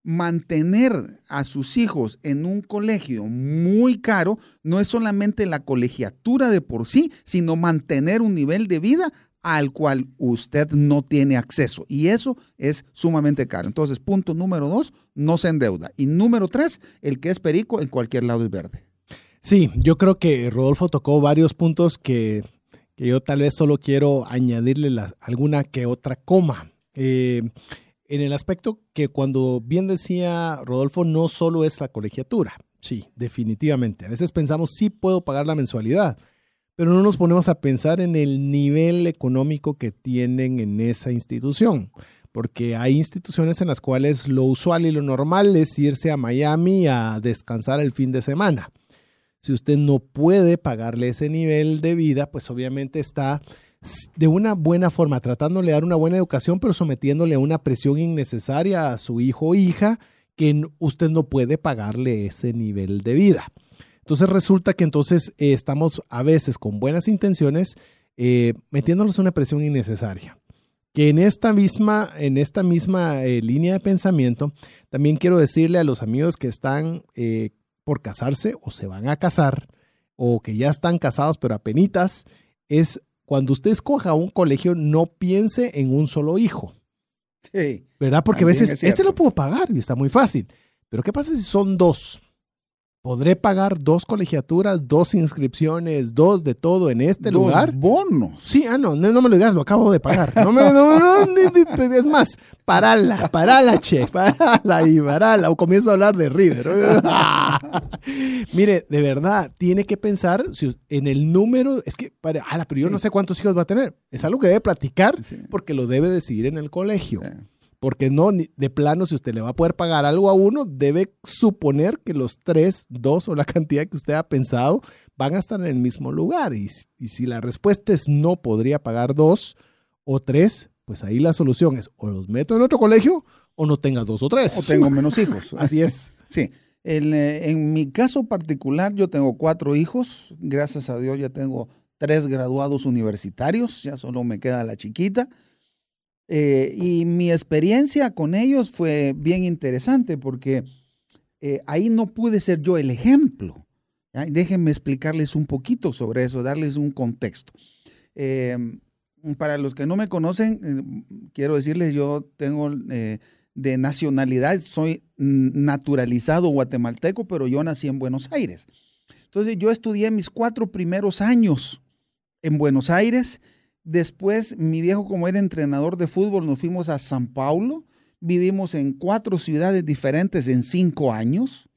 mantener a sus hijos en un colegio muy caro no es solamente la colegiatura de por sí, sino mantener un nivel de vida al cual usted no tiene acceso. Y eso es sumamente caro. Entonces, punto número dos, no se endeuda. Y número tres, el que es perico en cualquier lado es verde. Sí, yo creo que Rodolfo tocó varios puntos que, yo tal vez solo quiero añadirle alguna que otra coma. Eh, en el aspecto que cuando bien decía Rodolfo, no solo es la colegiatura. Sí, definitivamente. A veces pensamos, sí puedo pagar la mensualidad pero no nos ponemos a pensar en el nivel económico que tienen en esa institución, porque hay instituciones en las cuales lo usual y lo normal es irse a Miami a descansar el fin de semana. Si usted no puede pagarle ese nivel de vida, pues obviamente está de una buena forma tratándole de dar una buena educación, pero sometiéndole a una presión innecesaria a su hijo o hija que usted no puede pagarle ese nivel de vida. Entonces resulta que entonces eh, estamos a veces con buenas intenciones eh, metiéndonos una presión innecesaria. Que en esta misma, en esta misma eh, línea de pensamiento, también quiero decirle a los amigos que están por casarse o se van a casar o que ya están casados pero apenas, es cuando usted escoja un colegio, no piense en un solo hijo. Sí. ¿Verdad? Porque a veces, este lo puedo pagar y está muy fácil. Pero ¿qué pasa si son dos? ¿Podré pagar dos colegiaturas, dos inscripciones, dos de todo en este dos lugar? bonos. Sí, ah, no, no, me lo digas, lo acabo de pagar. No me, no, no, es más, parala, parala, che, parala y parala. O comienzo a hablar de River. [laughs] Mire, de verdad, tiene que pensar en el número, es que, para, pero yo no sé cuántos hijos va a tener. Es algo que debe platicar porque lo debe decidir en el colegio porque no, de plano, si usted le va a poder pagar algo a uno, debe suponer que los tres, dos o la [laughs] cantidad que usted ha pensado van a estar en el mismo lugar. Y, si la respuesta es no podría pagar dos o tres, pues ahí la solución es o los meto en otro colegio o no tenga dos o tres. O tengo menos [laughs] hijos. Así es. Sí. Eh, en mi caso particular, yo tengo cuatro hijos. Gracias a Dios ya tengo tres graduados universitarios. Ya solo me queda la chiquita. Eh, y mi experiencia con ellos fue bien interesante porque eh, ahí no pude ser yo el ejemplo. Déjenme explicarles un poquito sobre eso, darles un contexto. Eh, para los que no me conocen, quiero decirles, yo tengo de nacionalidad, soy naturalizado guatemalteco, pero yo nací en Buenos Aires. Entonces yo estudié mis cuatro primeros años en Buenos Aires Después, mi viejo, como era entrenador de fútbol, nos fuimos a San Paulo. Vivimos en cuatro ciudades diferentes en cinco años.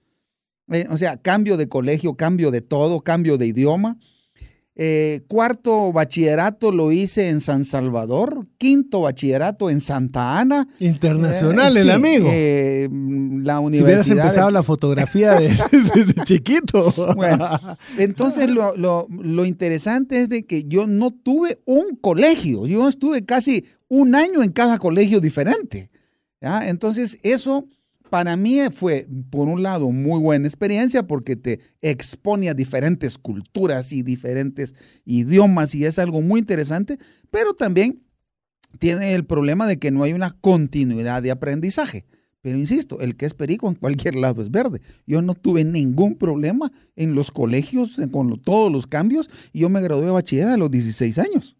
Eh, o sea, cambio de colegio, cambio de todo, cambio de idioma. Eh, cuarto bachillerato lo hice en San Salvador, quinto bachillerato en Santa Ana. Internacional, el amigo. Eh, la universidad. Si hubieras empezado la fotografía de, [laughs] chiquito. Bueno, [laughs] entonces lo, lo, interesante es de que yo no tuve un colegio, yo estuve casi un año en cada colegio diferente. ¿ya? Entonces eso para mí fue, por un lado, muy buena experiencia porque te expone a diferentes culturas y diferentes idiomas y es algo muy interesante, pero también tiene el problema de que no hay una continuidad de aprendizaje. Pero insisto, el que es perico en cualquier lado es verde. Yo no tuve ningún problema en los colegios con todos los cambios y yo me gradué de bachiller a los 16 años.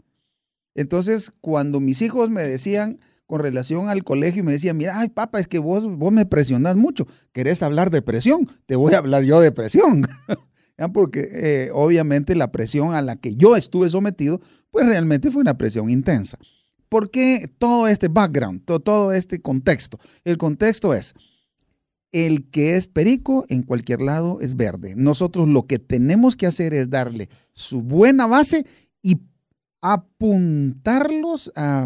Entonces, cuando mis hijos me decían, con relación al colegio y me decía, mira, ay papá, es que vos, vos me presionás mucho, querés hablar de presión, te voy a hablar yo de presión. [laughs] Porque eh, obviamente la presión a la que yo estuve sometido, pues realmente fue una presión intensa. ¿Por qué todo este background, todo, todo este contexto? El contexto es, el que es perico en cualquier lado es verde. Nosotros lo que tenemos que hacer es darle su buena base y apuntarlos a...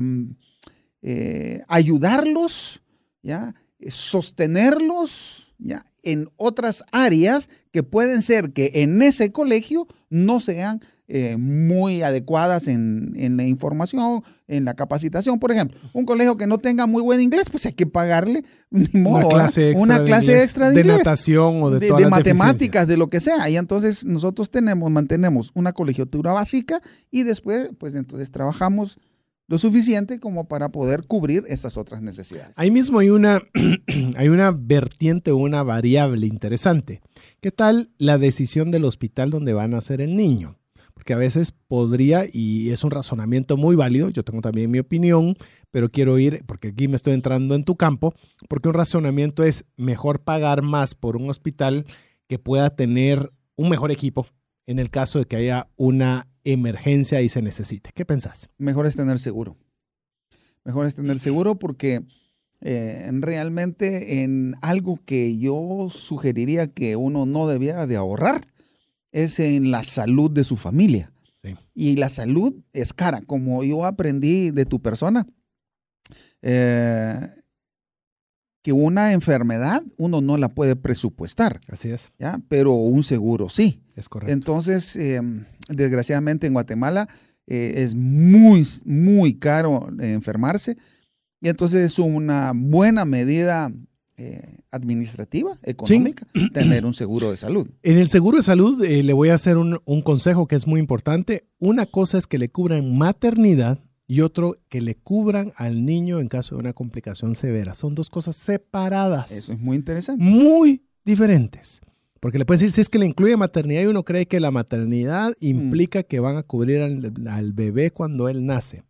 Eh, ayudarlos ¿ya? sostenerlos ¿ya? en otras áreas que pueden ser que en ese colegio no sean eh, muy adecuadas en, en, la información, en la capacitación. Por ejemplo, un colegio que no tenga muy buen inglés, pues hay que pagarle [laughs] una clase extra, una de, clase inglés, extra de, natación o de, de, todas de las matemáticas, de lo que sea. Y entonces nosotros tenemos, mantenemos una colegiatura básica y después, pues entonces trabajamos lo suficiente como para poder cubrir esas otras necesidades. Ahí mismo hay una, [clears throat] hay una vertiente o una variable interesante. ¿Qué tal la decisión del hospital donde van a hacer el niño? Porque a veces podría, y es un razonamiento muy válido, yo tengo también mi opinión, pero quiero ir, porque aquí me estoy entrando en tu campo, porque un razonamiento es mejor pagar más por un hospital que pueda tener un mejor equipo en el caso de que haya una emergencia y se necesite. ¿Qué pensás? Mejor es tener seguro. Mejor es tener seguro porque eh, realmente en algo que yo sugeriría que uno no debiera de ahorrar es en la salud de su familia. Sí. Y la salud es cara, como yo aprendí de tu persona. Eh, que una enfermedad uno no la puede presupuestar, Así es, ¿ya? pero un seguro sí. es correcto. Entonces, eh, desgraciadamente en Guatemala eh, es muy, muy caro eh, enfermarse y entonces es una buena medida eh, administrativa, económica, [clears throat] tener un seguro de salud. En el seguro de salud eh, le voy a hacer un, un consejo que es muy importante. Una cosa es que le cubran maternidad y otro que le cubran al niño en caso de una complicación severa. Son dos cosas separadas. Eso es muy interesante. muy diferentes. Porque le puedes decir, si es que le incluye maternidad y uno cree que la maternidad implica que van a cubrir al, al, bebé cuando él nace.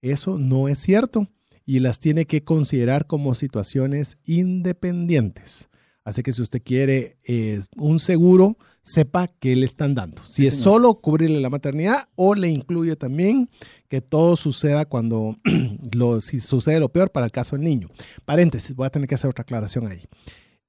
Eso no es cierto y las tiene que considerar como situaciones independientes. Así que si usted quiere eh, un seguro, sepa qué le están dando. Si Sí, es señor. solo cubrirle la maternidad o le incluye también que todo suceda cuando [clears throat] lo, si sucede lo peor para el caso del niño. Paréntesis, voy a tener que hacer otra aclaración ahí.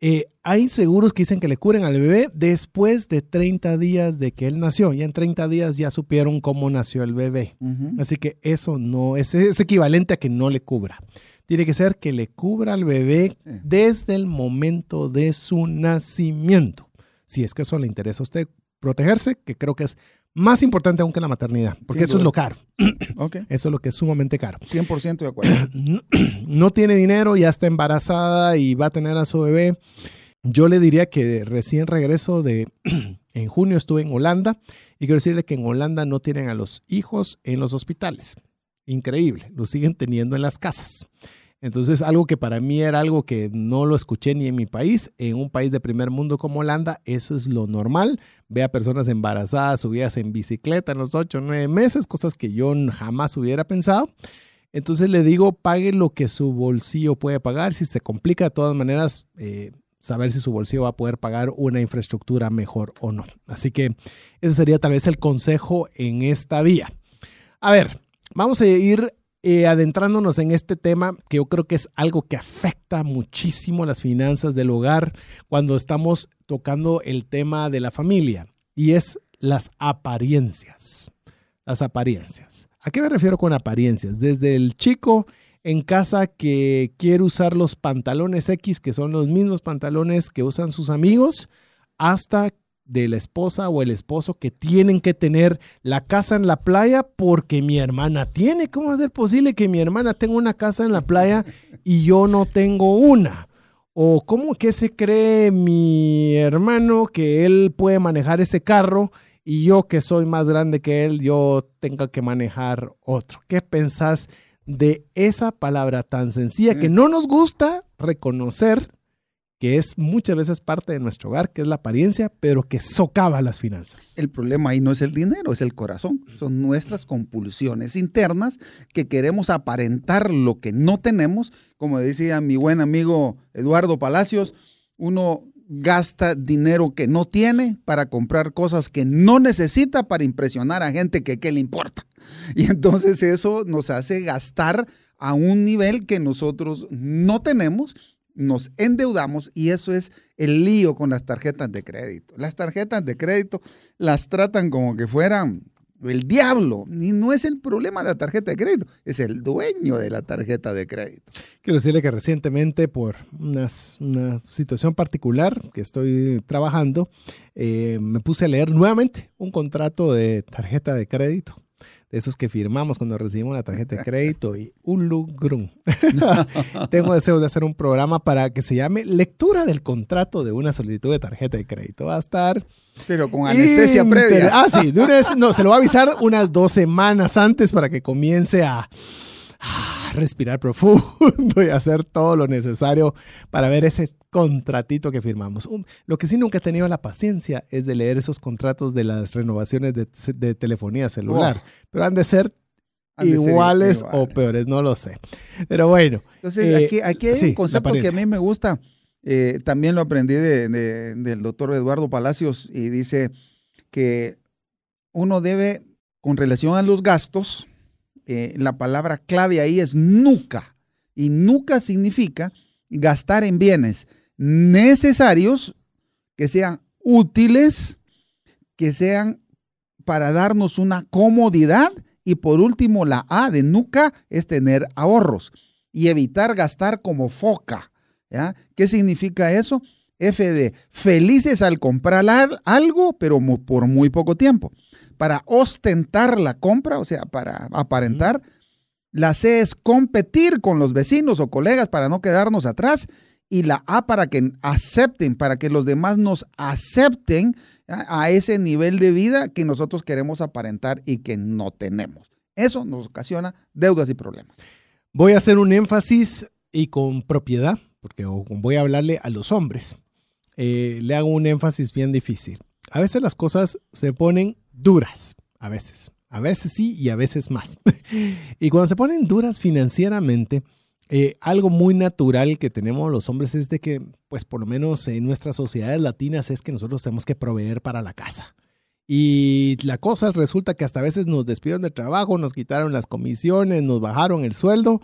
Eh, hay seguros que dicen que le curen al bebé después de 30 días de que él nació. Ya en 30 días ya supieron cómo nació el bebé. Así que eso no es, es equivalente a que no le cubra. Tiene que ser que le cubra al bebé Sí. desde el momento de su nacimiento. Si es que eso le interesa a usted protegerse, que creo que es más importante aún que la maternidad, porque eso es lo caro. [clears throat] Eso es lo que es sumamente caro. 100% de acuerdo. [clears throat] No, [clears throat] no tiene dinero, ya está embarazada y va a tener a su bebé. Yo le diría que recién regreso de, en junio estuve en Holanda y quiero decirle que en Holanda no tienen a los hijos en los hospitales. Increíble, los siguen teniendo en las casas. Entonces, algo que para mí era algo que no lo escuché ni en mi país, en un país de primer mundo como Holanda, eso es lo normal. Ve a personas embarazadas subidas en bicicleta en los ocho o nueve meses, cosas que yo jamás hubiera pensado. Entonces le digo, pague lo que su bolsillo puede pagar. Si se complica, de todas maneras, eh, saber si su bolsillo va a poder pagar una infraestructura mejor o no. Así que ese sería tal vez el consejo en esta vía. A ver, vamos a ir eh, adentrándonos en este tema que yo creo que es algo que afecta muchísimo las finanzas del hogar cuando estamos tocando el tema de la familia y es las apariencias. Las apariencias. ¿A qué me refiero con apariencias? Desde el chico en casa que quiere usar los pantalones X, que son los mismos pantalones que usan sus amigos, hasta de la esposa o el esposo que tienen que tener la casa en la playa porque mi hermana tiene. ¿Cómo es posible que mi hermana tenga una casa en la playa y yo no tengo una? ¿O cómo que se cree mi hermano que él puede manejar ese carro y yo que soy más grande que él, yo tengo que manejar otro? ¿Qué pensás de esa palabra tan sencilla que no nos gusta reconocer? Que es muchas veces parte de nuestro hogar, que es la apariencia, pero que socava las finanzas. El problema ahí no es el dinero, es el corazón. Son nuestras compulsiones internas que queremos aparentar lo que no tenemos. Como decía mi buen amigo Eduardo Palacios, uno gasta dinero que no tiene para comprar cosas que no necesita para impresionar a gente que qué le importa. Y entonces eso nos hace gastar a un nivel que nosotros no tenemos nos endeudamos y eso es el lío con las tarjetas de crédito. Las tarjetas de crédito las tratan como que fueran el diablo. Y no es el problema de la tarjeta de crédito, es el dueño de la tarjeta de crédito. Quiero decirle que recientemente, por una, situación particular que estoy trabajando, eh, me puse a leer nuevamente un contrato de tarjeta de crédito de esos que firmamos cuando recibimos la tarjeta de crédito y un lugrum. [laughs] Tengo deseo de hacer un programa para que se llame lectura del contrato de una solicitud de tarjeta de crédito. Va a estar... Pero con anestesia previa. Ah, sí, de una vez, no, se lo va a avisar unas dos semanas antes para que comience a respirar profundo [laughs] y hacer todo lo necesario para ver ese contratito que firmamos. lo que sí nunca he tenido la paciencia es de leer esos contratos de las renovaciones de, telefonía celular, pero han de ser iguales o peores, no lo sé. Pero bueno. Entonces, eh, aquí, aquí, hay un concepto que a mí me gusta. Eh, también lo aprendí del doctor Eduardo Palacios y dice que uno debe, con relación a los gastos, eh, la palabra clave ahí es nunca. Y nunca significa gastar en bienes necesarios, que sean útiles, que sean para darnos una comodidad. Y por último, la A de nunca es tener ahorros y evitar gastar como foca. ¿Qué significa eso? F de felices al comprar algo, pero por muy poco tiempo para ostentar la compra, o sea, para aparentar. La C es competir con los vecinos o colegas para no quedarnos atrás. Y la A para que acepten, para que los demás nos acepten a ese nivel de vida que nosotros queremos aparentar y que no tenemos. Eso nos ocasiona deudas y problemas. Voy a hacer un énfasis y con propiedad, porque voy a hablarle a los hombres. Eh, le hago un énfasis bien difícil. A veces las cosas se ponen duras, a veces. A veces sí y a veces más. [laughs] y cuando se ponen duras financieramente, eh, algo muy natural que tenemos los hombres es de que, pues por lo menos en nuestras sociedades latinas, es que nosotros tenemos que proveer para la casa. Y la cosa resulta que hasta a veces nos despidieron de trabajo, nos quitaron las comisiones, nos bajaron el sueldo,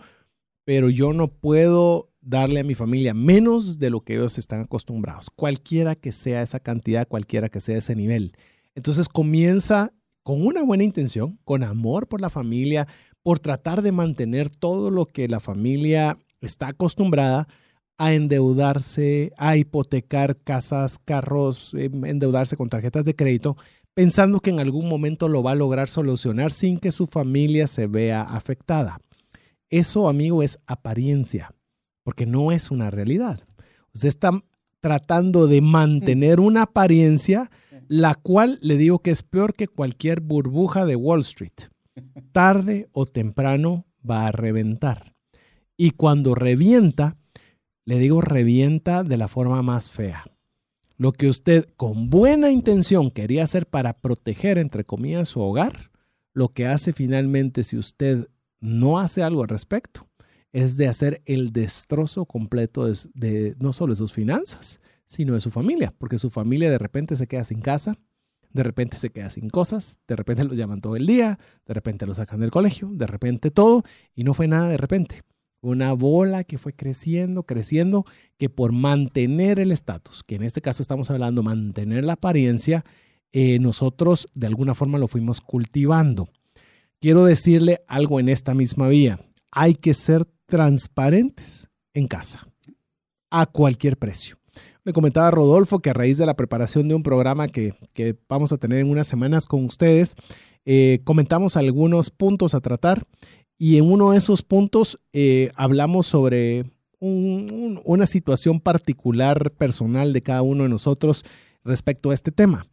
pero yo no puedo darle a mi familia menos de lo que ellos están acostumbrados, cualquiera que sea esa cantidad, cualquiera que sea ese nivel. Entonces comienza con una buena intención, con amor por la familia, por tratar de mantener todo lo que la familia está acostumbrada a endeudarse, a hipotecar casas, carros, em, endeudarse con tarjetas de crédito, pensando que en algún momento lo va a lograr solucionar sin que su familia se vea afectada. Eso, amigo, es apariencia, porque no es una realidad. Usted está tratando de mantener una apariencia la cual le digo que es peor que cualquier burbuja de Wall Street. [laughs] Tarde o temprano va a reventar. Y cuando revienta, le digo revienta de la forma más fea. Lo que usted con buena intención quería hacer para proteger, entre comillas, su hogar, lo que hace finalmente si usted no hace algo al respecto, es de hacer el destrozo completo de, de no solo de sus finanzas, sino de su familia, porque su familia de repente se queda sin casa, de repente se queda sin cosas, de repente los llaman todo el día, de repente lo sacan del colegio, de repente todo, y no fue nada de repente. Una bola que fue creciendo, creciendo, que por mantener el estatus, que en este caso estamos hablando mantener la apariencia, eh, nosotros de alguna forma lo fuimos cultivando. Quiero decirle algo en esta misma vía. Hay que ser transparentes en casa, a cualquier precio. Le comentaba a Rodolfo que a raíz de la preparación de un programa que, vamos a tener en unas semanas con ustedes, eh, comentamos algunos puntos a tratar y en uno de esos puntos eh, hablamos sobre una situación particular personal de cada uno de nosotros respecto a este tema.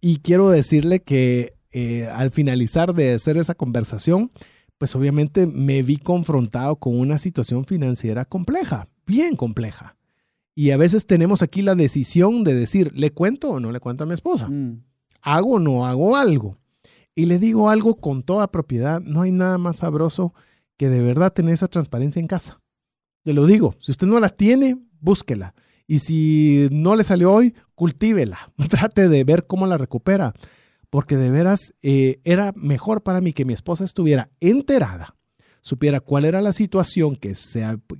Y quiero decirle que eh, al finalizar de hacer esa conversación, pues obviamente me vi confrontado con una situación financiera compleja, bien compleja. Y a veces tenemos aquí la decisión de decir, ¿le cuento o no le cuento a mi esposa? Mm. ¿Hago o no hago algo? Y le digo algo con toda propiedad, no hay nada más sabroso que de verdad tener esa transparencia en casa. Te lo digo, si usted no la tiene, búsquela. Y si no le salió hoy, cultívela. [laughs] Trate de ver cómo la recupera. Porque de veras eh, era mejor para mí que mi esposa estuviera enterada supiera cuál era la situación que,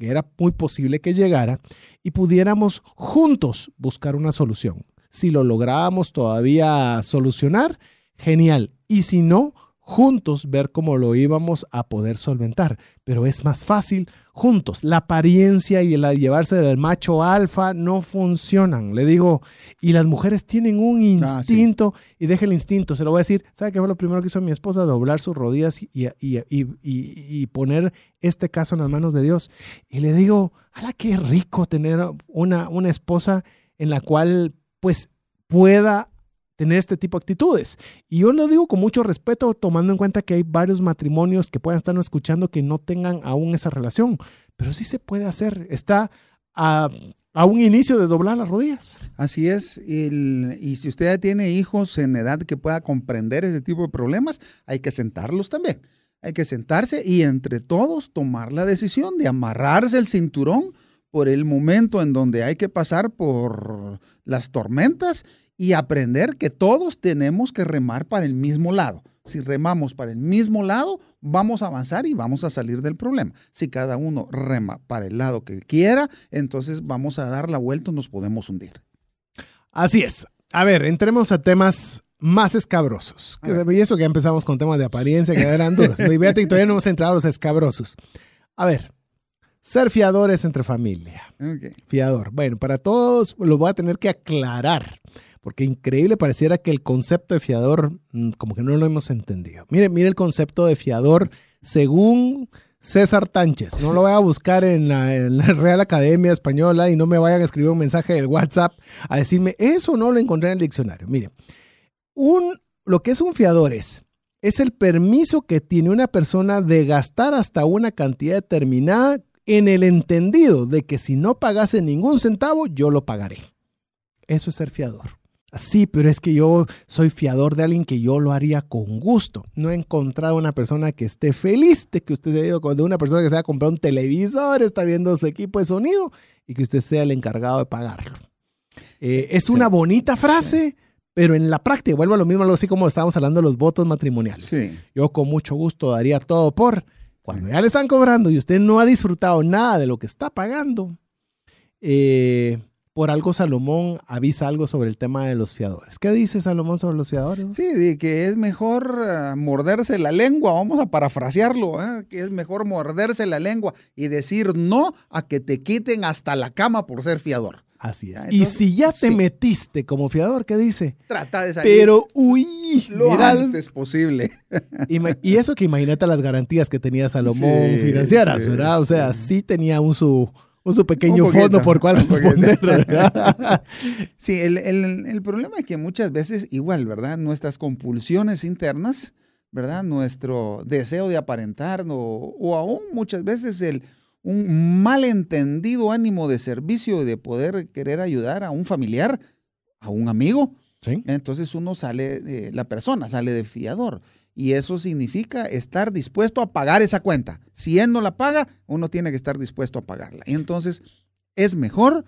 era muy posible que llegara y pudiéramos juntos buscar una solución. Si lo lográbamos todavía solucionar, genial. y si no, juntos ver cómo lo íbamos a poder solventar. Pero es más fácil juntos. La apariencia y el llevarse del macho alfa no funcionan. Le digo, y las mujeres tienen un Ah, instinto, y deje el instinto, se lo voy a decir. ¿Sabe qué fue lo primero que hizo mi esposa? Doblar sus rodillas y, y- y- y- poner este caso en las manos de Dios. Y le digo, ¡hala qué rico tener una, una esposa en la cual pues pueda tener este tipo de actitudes. Y yo lo digo con mucho respeto, tomando en cuenta que hay varios matrimonios que puedan estar escuchando que no tengan aún esa relación, pero sí se puede hacer. Está a, a un inicio de doblar las rodillas. Así es, y, si usted tiene hijos en edad que pueda comprender ese tipo de problemas, hay que sentarlos también. Hay que sentarse y entre todos tomar la decisión de amarrarse el cinturón por el momento en donde hay que pasar por las tormentas y aprender que todos tenemos que remar para el mismo lado. Si remamos para el mismo lado, vamos a avanzar y vamos a salir del problema. Si cada uno rema para el lado que quiera, entonces vamos a dar la vuelta y nos podemos hundir. Así es. A ver, entremos a temas más escabrosos. Y eso que ya empezamos con temas de apariencia que eran duros. [laughs] Y fíjate que todavía no hemos entrado a los escabrosos. A ver, ser fiadores entre familia. Fiador. Bueno, para todos lo voy a tener que aclarar, porque increíble pareciera que el concepto de fiador mm, como que no lo hemos entendido. Mire, mire el concepto de fiador según César Tánchez. No lo voy a buscar en la, en la Real Academia Española y no me vayan a escribir un mensaje del WhatsApp a decirme eso no lo encontré en el diccionario. Mire, un, lo que es un fiador es es el permiso que tiene una persona de gastar hasta una cantidad determinada en el entendido de que si no pagase ningún centavo, yo lo pagaré. Eso es ser fiador. Sí, pero es que yo soy fiador de alguien que yo lo haría con gusto. No he encontrado una persona que esté feliz de que usted haya ido de una persona que se haya comprado un televisor, está viendo su equipo de sonido y que usted sea el encargado de pagarlo. Eh, es una bonita frase, pero en la práctica, vuelvo a lo mismo, algo así como estábamos hablando de los votos matrimoniales. Sí. Yo con mucho gusto daría todo por. Cuando ya le están cobrando y usted no ha disfrutado nada de lo que está pagando, eh, por algo Salomón avisa algo sobre el tema de los fiadores. ¿Qué dice Salomón sobre los fiadores? Sí, de que es mejor ah, morderse la lengua, vamos a parafrasearlo, ¿eh? que es mejor morderse la lengua y decir no a que te quiten hasta la cama por ser fiador. Así es. Y si ya te sí. metiste como fiador, ¿qué dice? Trata de salir Pero, uy, lo mira, antes posible. [laughs] y eso que imagínate las garantías que tenía Salomón Sí, financieras, sí, ¿verdad? O sea, sí. sí tenía un su, un su pequeño Un fondo por poquito. responder, ¿verdad? [laughs] Sí, el, el- el problema es que muchas veces, igual, ¿verdad? Nuestras compulsiones internas, ¿verdad? Nuestro deseo de aparentar o, o aún muchas veces el, un malentendido ánimo de servicio de poder querer ayudar a un familiar, a un amigo. Sí. Entonces uno sale, de, la persona sale de fiador. Y eso significa estar dispuesto a pagar esa cuenta. Si él no la paga, uno tiene que estar dispuesto a pagarla. Y entonces es mejor,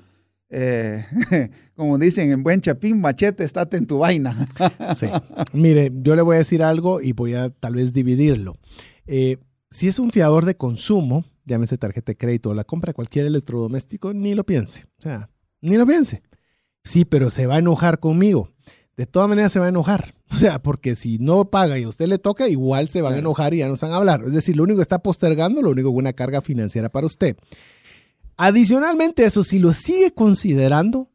eh, [laughs] como dicen en buen chapín, machete, estate en tu vaina. [laughs] Sí. Mire, yo le voy a decir algo y voy a tal vez dividirlo. Eh, si es un fiador de consumo, llámese tarjeta de crédito o la compra de cualquier electrodoméstico, ni lo piense. O sea, ni lo piense. Sí, pero se va a enojar conmigo. De todas maneras se va a enojar. [laughs] O sea, porque si no paga y a usted le toca, igual se van a enojar y ya no se van a hablar. Es decir, lo único que está postergando, lo único que es una carga financiera para usted. Adicionalmente eso, si lo sigue considerando,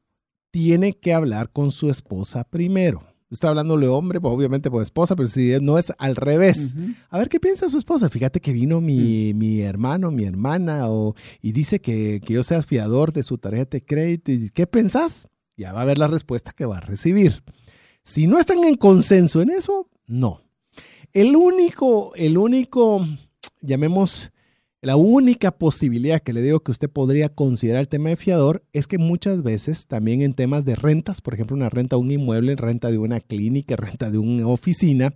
tiene que hablar con su esposa primero. Estoy hablándole hombre, pues obviamente por esposa, pero si no es al revés. A ver qué piensa su esposa. Fíjate que vino mi, mi hermano, mi hermana, o, y dice que, que yo sea fiador de su tarjeta de crédito. ¿Y qué pensás? Ya va a ver la respuesta que va a recibir. Si no están en consenso en eso, no. El único, el único, llamemos, la única posibilidad que le digo que usted podría considerar el tema de fiador es que muchas veces también en temas de rentas, por ejemplo, una renta de un inmueble, renta de una clínica, [laughs] renta de una oficina,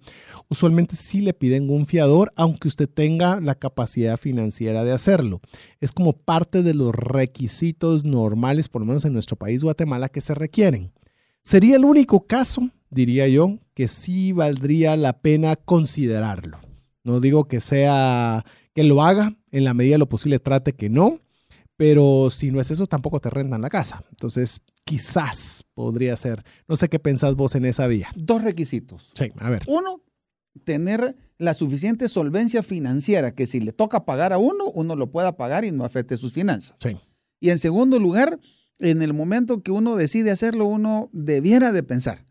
usualmente sí le piden un fiador, aunque usted tenga la capacidad financiera de hacerlo. Es como parte de los requisitos normales, por lo menos en nuestro país, Guatemala, que se requieren. Sería el único caso, diría yo, que sí valdría la pena considerarlo. No digo que sea que lo haga, en la medida de lo posible trate que no, pero si no es eso, tampoco te rentan la casa. Entonces, quizás podría ser. No sé qué pensás vos en esa vía. Dos requisitos. Sí, a ver. Uno, tener la suficiente solvencia financiera que si le toca pagar a uno, uno lo pueda pagar y no afecte sus finanzas. Sí. Y en segundo lugar, en el momento que uno decide hacerlo, uno debiera de pensar,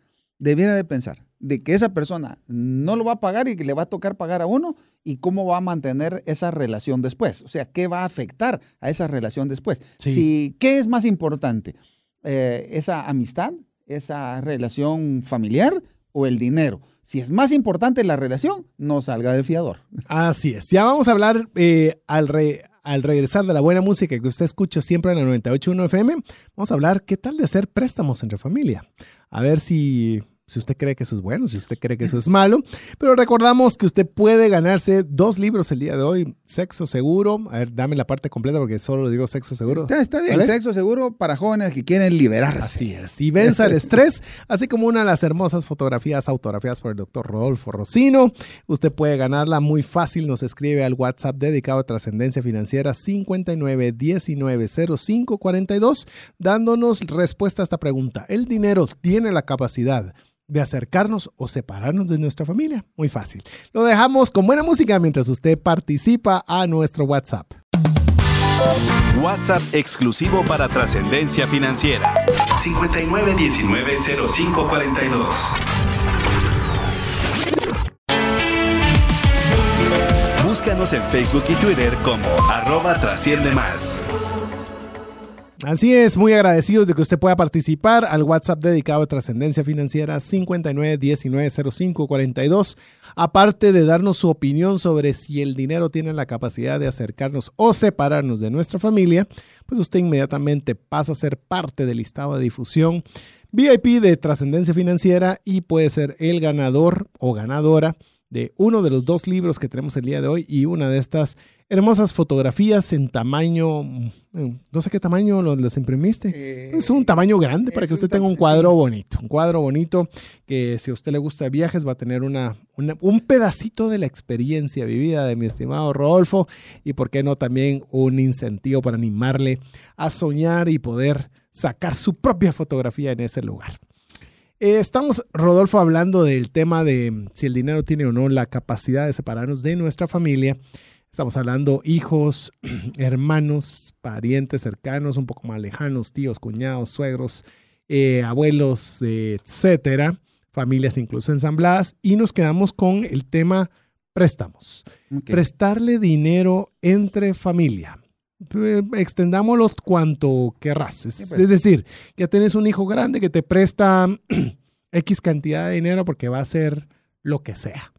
debiera de pensar de que esa persona no lo va a pagar y que le va a tocar pagar a uno y cómo va a mantener esa relación después. O sea, ¿qué va a afectar a esa relación después? Sí. Si, ¿Qué es más importante? Eh, ¿Esa amistad? ¿Esa relación familiar? ¿O el dinero? Si es más importante la relación, no salga de fiador. Así es. Ya vamos a hablar eh, al, re- al regresar de la buena música que usted escucha siempre en la 98.1 FM. Vamos a hablar qué tal de hacer préstamos entre familia. A ver si, si usted cree que eso es bueno, si usted cree que eso es malo. Pero recordamos que usted puede ganarse dos libros el día de hoy. Sexo seguro. A ver, dame la parte completa porque solo digo sexo seguro. Está, está bien, sexo seguro para jóvenes que quieren liberarse. Así es. Y venza el estrés, así como una de las hermosas fotografías autografiadas por el doctor Rodolfo Rocino. Usted puede ganarla muy fácil. Nos escribe al WhatsApp dedicado a trascendencia financiera 59190542, dándonos respuesta a esta pregunta. ¿El dinero tiene la capacidad de acercarnos o separarnos de nuestra familia? Muy fácil. Lo dejamos con buena música mientras usted participa a nuestro WhatsApp. WhatsApp exclusivo para trascendencia financiera. 59190542. Búscanos en Facebook y Twitter como arroba trasciende más. Así es, muy agradecidos de que usted pueda participar al WhatsApp dedicado a Trascendencia Financiera 59190542. Aparte de darnos su opinión sobre si el dinero tiene la capacidad de acercarnos o separarnos de nuestra familia, pues usted inmediatamente pasa a ser parte del listado de difusión VIP de Trascendencia Financiera y puede ser el ganador o ganadora de uno de los dos libros que tenemos el día de hoy y una de estas hermosas fotografías en tamaño, no sé qué tamaño las imprimiste. Eh, Es un tamaño grande para que usted tenga un cuadro bonito. Un cuadro bonito que si a usted le gusta viajes va a tener una, una- un pedacito de la experiencia vivida de mi estimado Rodolfo y por qué no también un incentivo para animarle a soñar y poder sacar su propia fotografía en ese lugar. Eh, estamos, Rodolfo, hablando del tema de si el dinero tiene o no la capacidad de separarnos de nuestra familia. Estamos hablando hijos, [clears throat] hermanos, parientes cercanos, un poco más lejanos, tíos, cuñados, suegros, eh, abuelos, eh, etcétera, familias incluso ensambladas. Y nos quedamos con el tema préstamos. Prestarle dinero entre familia. Eh, Extendámoslo cuanto querrás. Es, pues. es decir, que tienes un hijo grande que te presta [clears throat] X cantidad de dinero porque va a hacer lo que sea.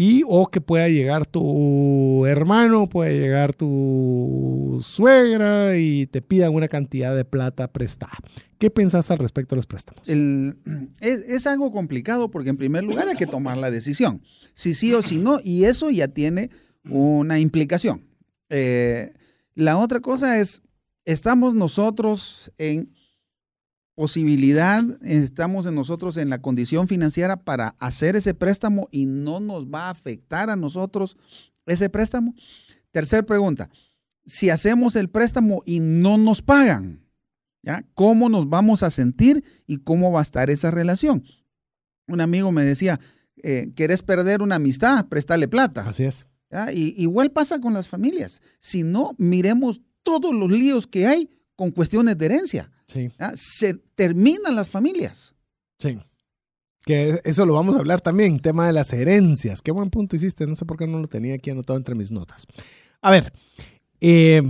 Y o que pueda llegar tu hermano, puede llegar tu suegra y te pidan una cantidad de plata prestada. ¿Qué pensás al respecto de los préstamos? Es, es algo complicado porque en primer lugar hay que tomar la decisión, si sí o si no, y eso ya tiene una implicación. Eh, la otra cosa es, estamos nosotros en posibilidad, estamos en nosotros en la condición financiera para hacer ese préstamo y no nos va a afectar a nosotros ese préstamo. Tercer pregunta, si hacemos el préstamo y no nos pagan, ¿ya? ¿Cómo nos vamos a sentir y cómo va a estar esa relación? Un amigo me decía, eh, ¿querés perder una amistad? Préstale plata. Así es. ¿ya? Y, igual pasa con las familias. Si no, miremos todos los líos que hay con cuestiones de herencia. Sí. Se terminan las familias. sí. Que eso lo vamos a hablar también, tema de las herencias. Qué buen punto hiciste, no sé por qué no lo tenía aquí anotado entre mis notas. A ver, eh,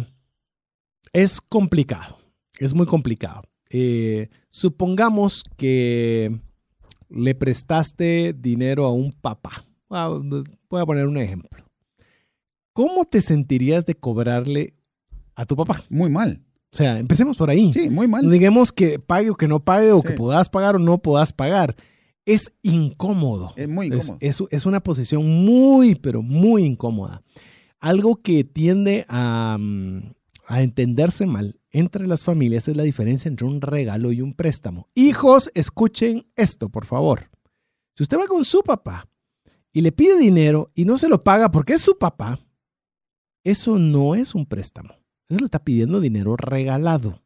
es complicado, es muy complicado. Eh, supongamos que le prestaste dinero a un papá. Ah, Voy a poner un ejemplo. ¿Cómo te sentirías de cobrarle a tu papá? Muy mal. O sea, empecemos por ahí. Sí, muy mal. Digamos que pague o que no pague o Sí. que puedas pagar o no puedas pagar. Es incómodo. Es muy incómodo. es- es una posición muy, pero muy incómoda. Algo que tiende a, mm, a entenderse mal entre las familias es la diferencia entre un regalo y un préstamo. Hijos, escuchen esto, por favor. Si usted va con su papá y le pide dinero y no se lo paga porque es su papá, eso no es un préstamo. Eso le está pidiendo dinero regalado.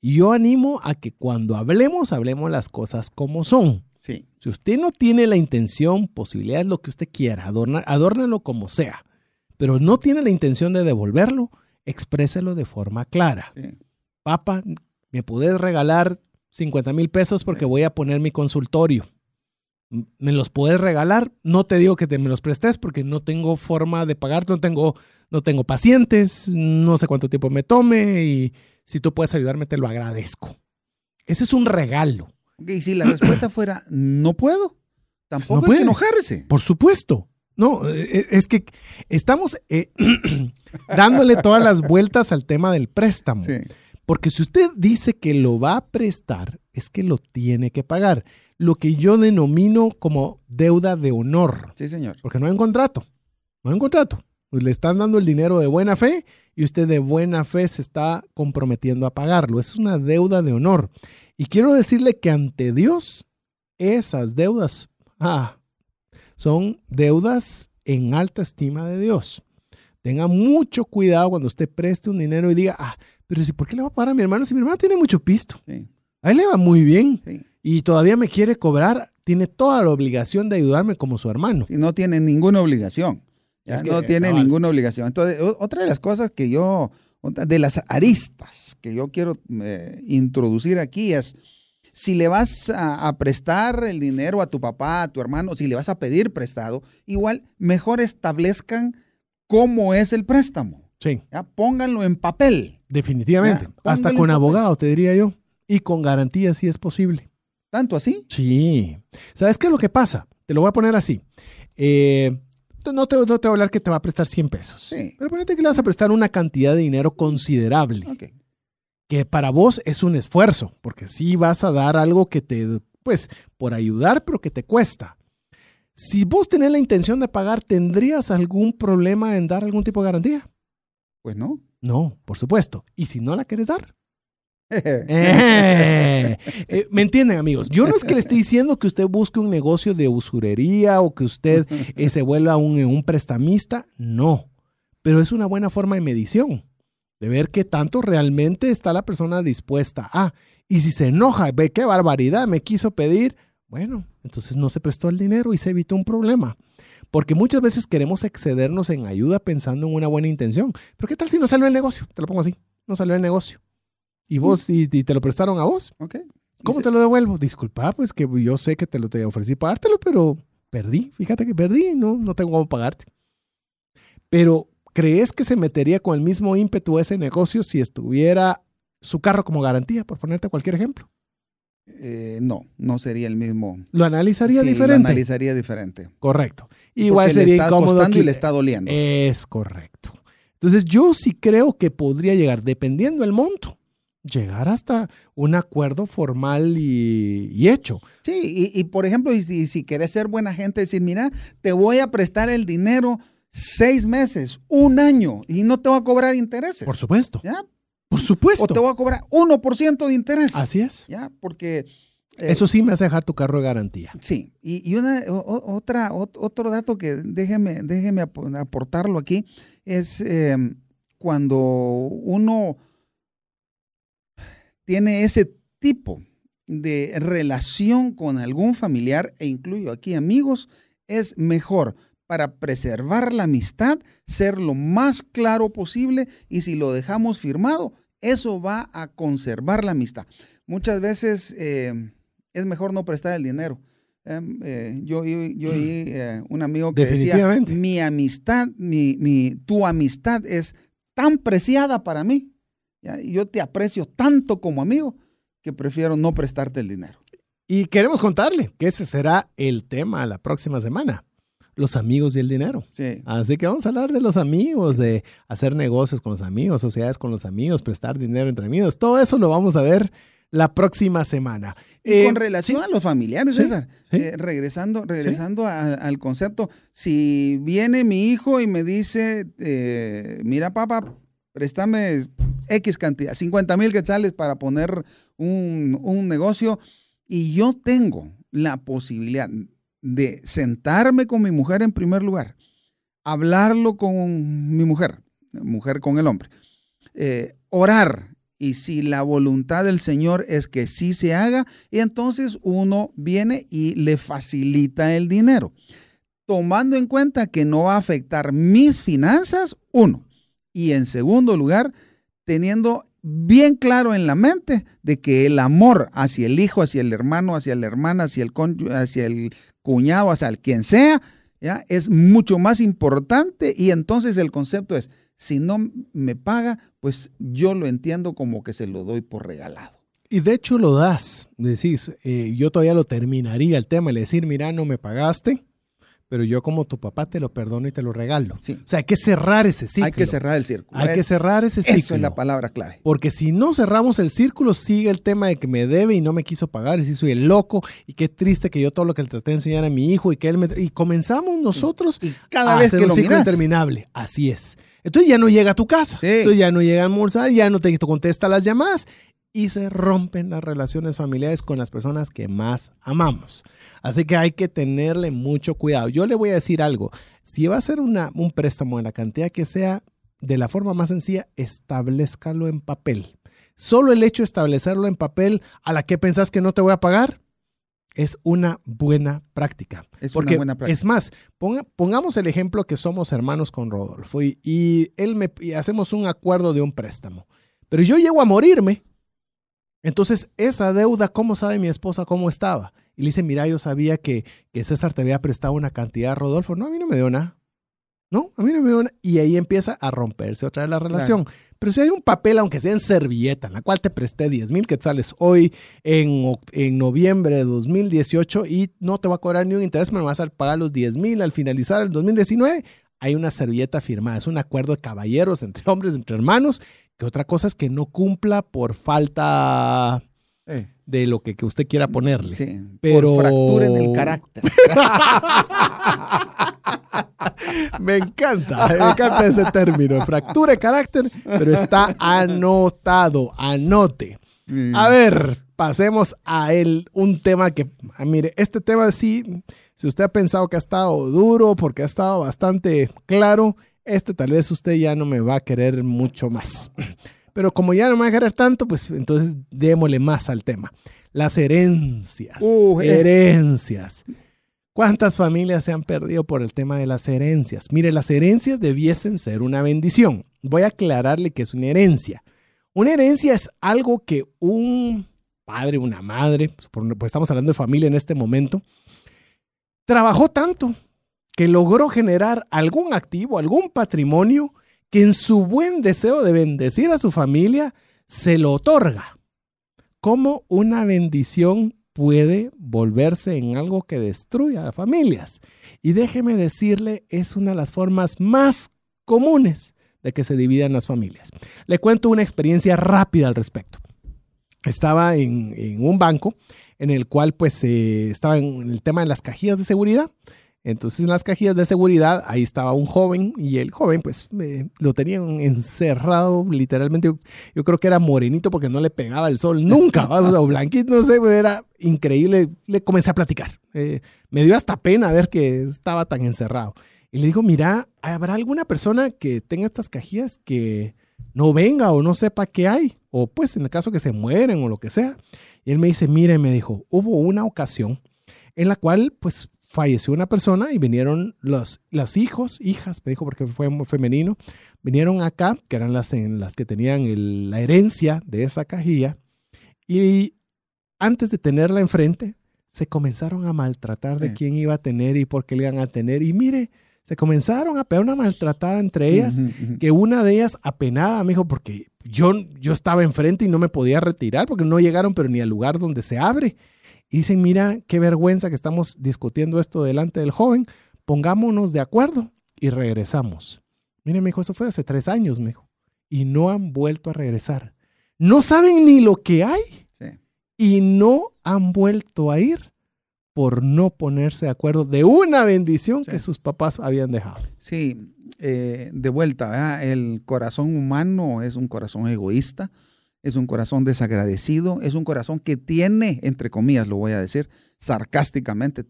Y yo animo a que cuando hablemos, hablemos las cosas como son. Sí. Si usted no tiene la intención, posibilidades, lo que usted quiera, adorna, adórnalo como sea, pero no tiene la intención de devolverlo, expréselo de forma clara. sí. Papá, ¿me puedes regalar 50 mil pesos porque voy a poner mi consultorio? ¿Me los puedes regalar? No te digo que te me los prestes porque no tengo forma de pagar, no tengo, no tengo pacientes, no sé cuánto tiempo me tome y si tú puedes ayudarme te lo agradezco. Ese es un regalo. Y si la respuesta fuera no puedo, tampoco no hay puede. que enojarse. Por supuesto. No, eh, es que estamos eh, [coughs] dándole todas las vueltas al tema del préstamo. Sí. Porque si usted dice que lo va a prestar, es que lo tiene que pagar. Lo que yo denomino como deuda de honor. Sí, señor. Porque no hay un contrato. No hay un contrato. Pues le están dando el dinero de buena fe y usted de buena fe se está comprometiendo a pagarlo. Es una deuda de honor. Y quiero decirle que ante Dios, esas deudas ah, son deudas en alta estima de Dios. Tenga mucho cuidado cuando usted preste un dinero y diga, ah, pero si, ¿por qué le va a pagar a mi hermano si mi hermano tiene mucho pisto? Sí, A él le va muy bien sí. y todavía me quiere cobrar, tiene toda la obligación de ayudarme como su hermano. Sí, no tiene ninguna obligación. Ya Es que, no tiene cabal. ninguna obligación. Entonces, otra de las cosas que yo, de las aristas que yo quiero eh, introducir aquí es, si le vas a, a prestar el dinero a tu papá, a tu hermano, si le vas a pedir prestado, igual mejor establezcan cómo es el préstamo. Sí, ¿ya? Pónganlo en papel. definitivamente. Hasta con abogado, te diría yo. Y con garantía si es posible. ¿Tanto así? Sí. ¿Sabes qué es lo que pasa? Te lo voy a poner así. Eh, no, te, no te voy a hablar que te va a prestar 100 pesos. Sí. Pero ponete que le vas a prestar una cantidad de dinero considerable. Que para vos es un esfuerzo, porque sí vas a dar algo que te, pues, por ayudar, pero que te cuesta. Si vos tenés la intención de pagar, ¿tendrías algún problema en dar algún tipo de garantía? Pues no. No, por supuesto. ¿Y si no la quieres dar? Eh, eh, ¿Me entienden, amigos? Yo no es que le esté diciendo que usted busque un negocio de usurería o que usted eh, se vuelva un, un prestamista. No. Pero es una buena forma de medición, de ver qué tanto realmente está la persona dispuesta a. Y si se enoja, ve qué barbaridad me quiso pedir, bueno, entonces no se prestó el dinero y se evitó un problema. Porque muchas veces queremos excedernos en ayuda pensando en una buena intención. Pero ¿qué tal si no salió el negocio? Te lo pongo así. No salió el negocio. Y vos, y, y te lo prestaron a vos. Ok. ¿Cómo te lo devuelvo? Disculpa, pues que yo sé que te lo te ofrecí pagártelo, pero perdí. Fíjate que perdí, no, no tengo cómo pagarte. Pero, ¿crees que se metería con el mismo ímpetu a ese negocio si estuviera su carro como garantía, por ponerte cualquier ejemplo? Eh, no, no sería el mismo. Lo analizaría Sí, diferente. Lo analizaría diferente. Correcto. Igual Porque le sería está incómodo. costando y le está doliendo. Es correcto. Entonces, yo sí creo que podría llegar, dependiendo del monto, llegar hasta un acuerdo formal y, y hecho. Sí, y, y, por ejemplo, y si, si querés ser buena gente, decir, mira, te voy a prestar el dinero seis meses, un año, y no te voy a cobrar intereses. Por supuesto. ¿Ya? Por supuesto. O te voy a cobrar 1% de interés. Así es. ¿Ya? Porque... eh, Eso sí me hace dejar tu carro de garantía. Sí, y, y una, o- otra, ot- otro dato que déjeme, déjeme ap- aportarlo aquí es eh, cuando uno tiene ese tipo de relación con algún familiar, e incluyo aquí amigos, es mejor para preservar la amistad ser lo más claro posible y si lo dejamos firmado, eso va a conservar la amistad. Muchas veces eh, es mejor no prestar el dinero. Em, eh, yo oí yo oí, eh, un amigo que decía, mi amistad, mi, mi- tu amistad es tan preciada para mí, ¿ya? y yo te aprecio tanto como amigo, que prefiero no prestarte el dinero. Y queremos contarle que ese será el tema la próxima semana. Los amigos y el dinero. Sí. Así que vamos a hablar de los amigos, de hacer negocios con los amigos, sociedades con los amigos, prestar dinero entre amigos. Todo eso lo vamos a ver la próxima semana. Y Eh, con relación sí, a los familiares, Sí, César, sí. eh, regresando, regresando a- al concepto, si viene mi hijo y me dice, eh, mira papá, préstame X cantidad, 50 mil quetzales para poner un, un negocio, y yo tengo la posibilidad de sentarme con mi mujer en primer lugar, hablarlo con mi mujer, mujer con el hombre, eh, orar y si la voluntad del Señor es que sí se haga, y entonces uno viene y le facilita el dinero. Tomando en cuenta que no va a afectar mis finanzas, uno. Y en segundo lugar, teniendo bien claro en la mente de que el amor hacia el hijo, hacia el hermano, hacia la hermana, hacia el, hacia el cuñado, hacia el quien sea, ¿ya? es mucho más importante y entonces el concepto es, si no me paga, pues yo lo entiendo como que se lo doy por regalado. Y de hecho lo das, decís, eh, yo todavía lo terminaría el tema, le decir, mira, no me pagaste, pero yo como tu papá te lo perdono y te lo regalo. Sí. O sea, hay que cerrar ese círculo. Hay que cerrar el círculo. Hay que cerrar ese círculo. Eso es la palabra clave. Porque si no cerramos el círculo, sigue el tema de que me debe y no me quiso pagar, y si soy el loco, y qué triste que yo todo lo que le traté de enseñar a mi hijo y que él me... Y comenzamos nosotros y cada vez que un lo ciclo interminable. Así es. Entonces ya no llega a tu casa, Sí. entonces ya no llega a almorzar, ya no te contesta las llamadas y se rompen las relaciones familiares con las personas que más amamos. Así que hay que tenerle mucho cuidado. Yo le voy a decir algo. Si va a ser una, un préstamo en la cantidad que sea, de la forma más sencilla, establezcalo en papel. Solo el hecho de establecerlo en papel, a la que pensás que no te voy a pagar, es una buena práctica. Es una Porque buena práctica. es más, ponga- pongamos el ejemplo que somos hermanos con Rodolfo y, y él me y hacemos un acuerdo de un préstamo. Pero yo llego a morirme. Entonces, esa deuda, ¿cómo sabe mi esposa cómo estaba? Y le dice, mira, yo sabía que, que César te había prestado una cantidad a Rodolfo. No, a mí no me dio nada. No, a mí no me dio nada. Y ahí empieza a romperse otra vez la relación. Pero si hay un papel, aunque sea en servilleta, en la cual te presté 10 mil quetzales hoy en, en noviembre de 2018 y no te va a cobrar ni un interés, me vas a pagar los 10 mil al finalizar el 2019, hay una servilleta firmada. Es un acuerdo de caballeros entre hombres, entre hermanos, que otra cosa es que no cumpla por falta Eh, de lo que, que usted quiera ponerle. sí, Pero- por fractura en el carácter. [laughs] Me encanta, me encanta ese término, fractura de carácter, pero está anotado, anote. A ver, pasemos a el, un tema que, ah, mire, este tema sí, si usted ha pensado que ha estado duro porque ha estado bastante claro, este tal vez usted ya no me va a querer mucho más. [clears throat] Pero como ya no me va a querer tanto, pues entonces démosle más al tema. Las herencias. Uh, eh. herencias. ¿Cuántas familias se han perdido por el tema de las herencias? Mire, las herencias debiesen ser una bendición. Voy a aclararle que es una herencia. Una herencia es algo que un padre, una madre, pues estamos hablando de familia en este momento, trabajó tanto que logró generar algún activo, algún patrimonio que en su buen deseo de bendecir a su familia se lo otorga. ¿Cómo una bendición puede volverse en algo que destruya a las familias? Y déjeme decirle, es una de las formas más comunes de que se dividan las familias. Le cuento una experiencia rápida al respecto. Estaba en, un banco en el cual pues eh, estaba en el tema de las cajillas de seguridad. Entonces en las cajillas de seguridad ahí estaba un joven y el joven pues eh, lo tenían encerrado literalmente. Yo creo que era morenito porque no le pegaba el sol nunca, [laughs] o sea, o blanquito, no sé, era increíble. Le comencé a platicar. Eh, me dio hasta pena ver que estaba tan encerrado. Y le digo, mira, ¿habrá alguna persona que tenga estas cajillas que no venga o no sepa qué hay? O pues en el caso que se mueren o lo que sea. Y él me dice, mire, me dijo, hubo una ocasión en la cual pues falleció una persona y vinieron los, los hijos, hijas, me dijo porque fue muy femenino, vinieron acá, que eran las, en las que tenían el- la herencia de esa cajilla, y antes de tenerla enfrente, se comenzaron a maltratar de Sí. quién iba a tener y por qué le iban a tener. Y mire, se comenzaron a pegar una maltratada entre ellas, que una de ellas apenada me dijo, porque yo, yo estaba enfrente y no me podía retirar porque no llegaron, pero ni al lugar donde se abre. Y dicen, mira, qué vergüenza que estamos discutiendo esto delante del joven, pongámonos de acuerdo y regresamos. Mire, me dijo, eso fue hace tres años, me dijo, y no han vuelto a regresar. No saben ni lo que hay Sí. y no han vuelto a ir por no ponerse de acuerdo de una bendición Sí. que sus papás habían dejado. Sí, eh, de vuelta, ¿verdad? el corazón humano es un corazón egoísta, es un corazón desagradecido, es un corazón que tiene, entre comillas lo voy a decir, sarcásticamente,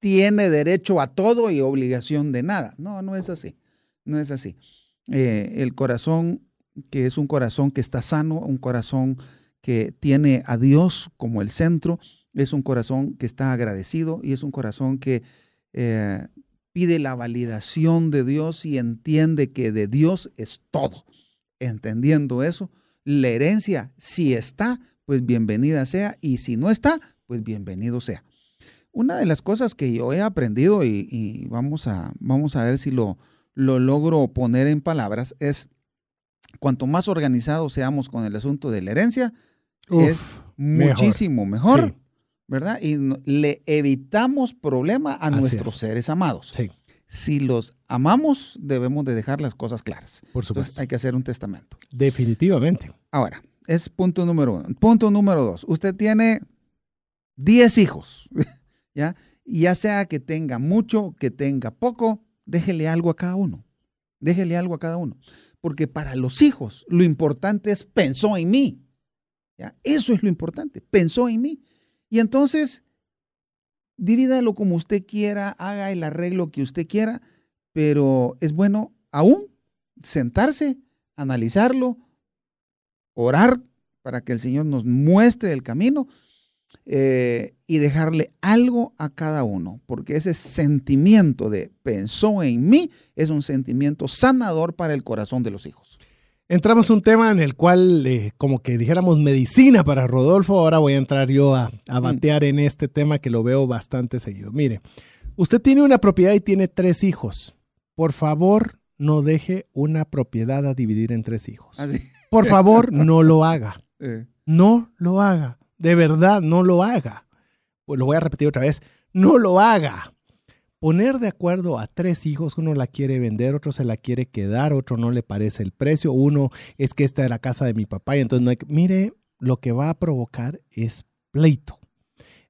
tiene derecho a todo y obligación de nada. No, no es así, no es así. Eh, el corazón que es un corazón que está sano, un corazón que tiene a Dios como el centro, es un corazón que está agradecido y es un corazón que eh, pide la validación de Dios y entiende que de Dios es todo. Entendiendo eso, la herencia, si está, pues bienvenida sea, y si no está, pues bienvenido sea. Una de las cosas que yo he aprendido y, vamos, a, vamos a ver si lo, lo logro poner en palabras es, cuanto más organizados seamos con el asunto de la herencia, es muchísimo mejor ¿verdad? Y le evitamos problema a nuestros seres amados. Sí. Si los amamos, debemos de dejar las cosas claras. Por supuesto. Entonces hay que hacer un testamento. Definitivamente. Ahora, es punto número uno. Punto número dos. Usted tiene 10 hijos, [laughs] ¿ya? ya sea que tenga mucho, que tenga poco, déjele algo a cada uno. Déjele algo a cada uno. Porque para los hijos lo importante es pensó en mí. ¿ya? Eso es lo importante, pensó en mí. Y entonces, divídalo como usted quiera, haga el arreglo que usted quiera, pero es bueno aún sentarse, analizarlo, orar para que el Señor nos muestre el camino eh, y dejarle algo a cada uno, porque ese sentimiento de pensó en mí es un sentimiento sanador para el corazón de los hijos. Entramos un tema en el cual, eh, como que dijéramos medicina para Rodolfo, ahora voy a entrar yo a, a mm. batear en este tema que lo veo bastante seguido. Mire, usted tiene una propiedad y tiene tres hijos. Por favor, no deje una propiedad a dividir en tres hijos. Ah, Por favor, [laughs] no lo haga. No lo haga. De verdad, no lo haga. Pues lo voy a repetir otra vez. No lo haga poner de acuerdo a tres hijos, uno la quiere vender, otro se la quiere quedar, otro no le parece el precio, uno es que esta era casa de mi papá y entonces no hay que... Mire, lo que va a provocar es pleito.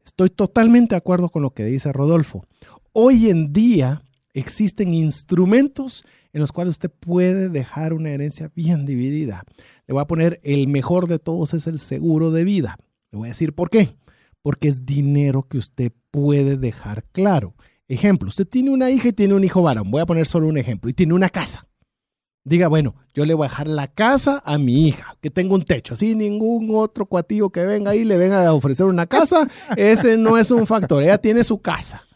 Estoy totalmente de acuerdo con lo que dice Rodolfo. Hoy en día existen instrumentos en los cuales usted puede dejar una herencia bien dividida. Le voy a poner el mejor de todos es el seguro de vida. Le voy a decir por qué. Porque es dinero que usted puede dejar claro. Ejemplo, usted tiene una hija y tiene un hijo varón. Voy a poner solo un ejemplo. Y tiene una casa. Diga, bueno, yo le voy a dejar la casa a mi hija, que tenga un techo. Así ningún otro cuatillo que venga ahí le venga a ofrecer una casa. [laughs] Ese no es un factor. Ella tiene su casa.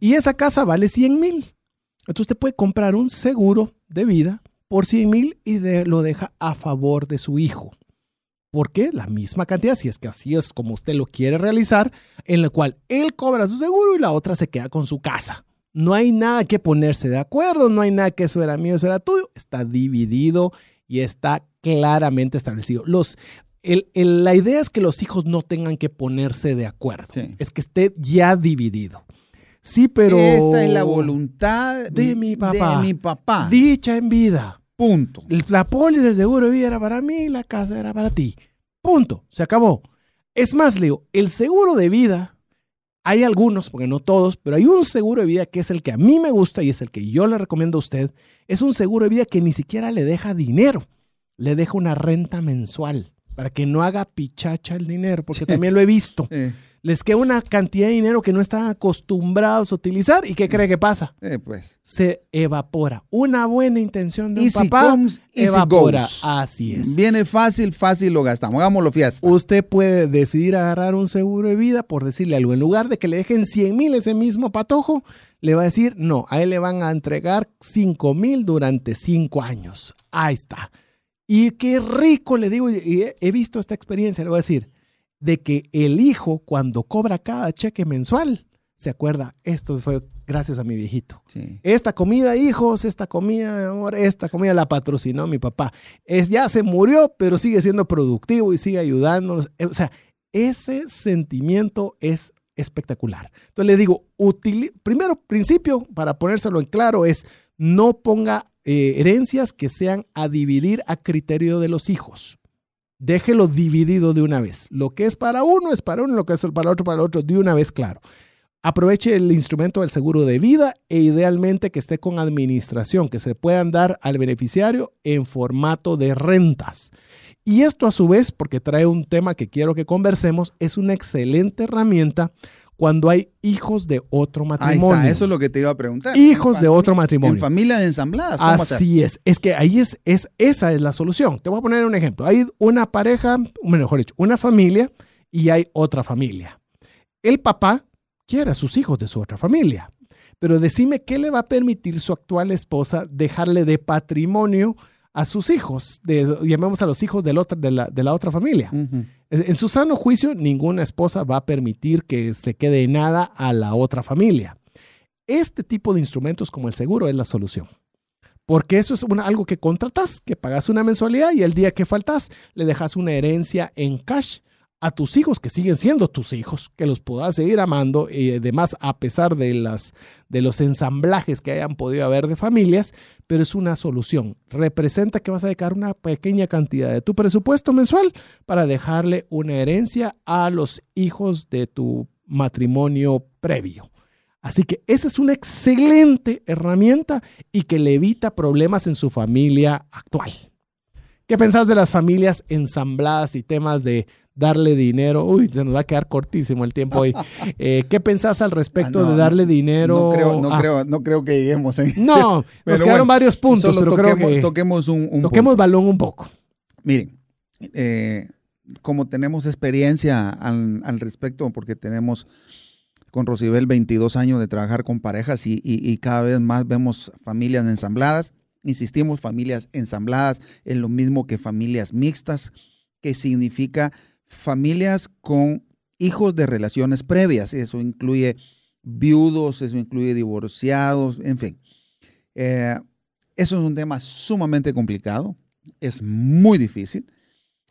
Y esa casa vale 100 mil. Entonces usted puede comprar un seguro de vida por 100 mil y lo deja a favor de su hijo porque la misma cantidad, si es que así es como usted lo quiere realizar, en la cual él cobra su seguro y la otra se queda con su casa. No hay nada que ponerse de acuerdo, no hay nada que eso era mío, eso era tuyo, está dividido y está claramente establecido. Los, la idea es que los hijos no tengan que ponerse de acuerdo, es que esté ya dividido. Sí, pero... Esta es la voluntad de mi papá. De mi papá. Dicha en vida. Punto. La póliza del seguro de vida era para mí, la casa era para ti. Punto. Se acabó. Es más, Leo, el seguro de vida, hay algunos, porque no todos, pero hay un seguro de vida que es el que a mí me gusta y es el que yo le recomiendo a usted. Es un seguro de vida que ni siquiera le deja dinero, le deja una renta mensual para que no haga pichacha el dinero, porque también lo he visto les queda una cantidad de dinero que no están acostumbrados a utilizar y ¿qué cree que pasa? Eh, pues. Se evapora. Una buena intención de un papá evapora. Así es. Viene fácil, fácil lo gastamos. Hagámoslo fiesta. Usted puede decidir agarrar un seguro de vida por decirle algo. En lugar de que le dejen 100 mil ese mismo patojo, le va a decir, no, a él le van a entregar 5 mil durante 5 años. Ahí está. Y qué rico, le digo, y he visto esta experiencia, le voy a decir, de que el hijo cuando cobra cada cheque mensual se acuerda, esto fue gracias a mi viejito. Esta comida, hijos, esta comida, amor, esta comida la patrocinó mi papá. Es, ya se murió, pero sigue siendo productivo y sigue ayudándonos. O sea, ese sentimiento es espectacular. Entonces le digo, primero principio para ponérselo en claro es no ponga eh, herencias que sean a dividir a criterio de los hijos déjelo dividido de una vez. Lo que es para uno es para uno, lo que es para otro, para otro, de una vez, claro. Aproveche el instrumento del seguro de vida e idealmente que esté con administración, que se puedan dar al beneficiario en formato de rentas. Y esto a su vez, porque trae un tema que quiero que conversemos, es una excelente herramienta cuando hay hijos de otro Ahí matrimonio. está, eso es lo que te iba a preguntar. Hijos de otro matrimonio. En familias ensambladas. Así es. Es que ahí es, es, esa es la solución. Te voy a poner un ejemplo. Hay una pareja, mejor dicho, una familia y hay otra familia. El papá quiere a sus hijos de su otra familia. Pero decime qué le va a permitir su actual esposa dejarle de patrimonio a sus hijos, de, llamemos a los hijos del otro- de, la, de la otra familia. Ujú. En su sano juicio, ninguna esposa va a permitir que se quede nada a la otra familia. Este tipo de instrumentos como el seguro es la solución. Porque eso es algo que contratas, que pagas una mensualidad y el día que faltas le dejas una herencia en cash a tus hijos, que siguen siendo tus hijos, que los puedas seguir amando y además a pesar de, las, de los ensamblajes que hayan podido haber de familias, pero es una solución. Representa que vas a dedicar una pequeña cantidad de tu presupuesto mensual para dejarle una herencia a los hijos de tu matrimonio previo. Así que esa es una excelente herramienta y que le evita problemas en su familia actual. ¿Qué pensás de las familias ensambladas y temas de darle dinero? Uy, se nos va a quedar cortísimo el tiempo hoy. [laughs] Eh, ¿Qué pensás al respecto Ah, no, de darle dinero? No creo, no, Ah, creo, no creo que lleguemos ahí. No, [laughs] nos quedaron bueno, varios puntos, Solo pero toquemos, creo que toquemos un, un toquemos punto. balón un poco. Miren, eh, como tenemos experiencia al, al respecto, porque tenemos con Rosibel 22 años de trabajar con parejas y, y- y cada vez más vemos familias ensambladas. Insistimos, familias ensambladas es lo mismo que familias mixtas, que significa familias con hijos de relaciones previas. Eso incluye viudos, eso incluye divorciados, en fin. Eh, eso es un tema sumamente complicado, es muy difícil.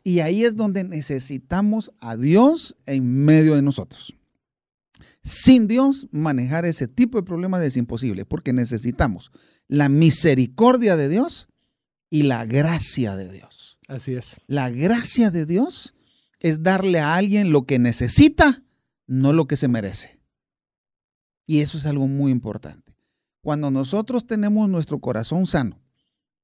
Y ahí es donde necesitamos a Dios en medio de nosotros. Sin Dios, manejar ese tipo de problemas es imposible, porque necesitamos la misericordia de Dios y la gracia de Dios. Así es. La gracia de Dios es darle a alguien lo que necesita, no lo que se merece. Y eso es algo muy importante. Cuando nosotros tenemos nuestro corazón sano,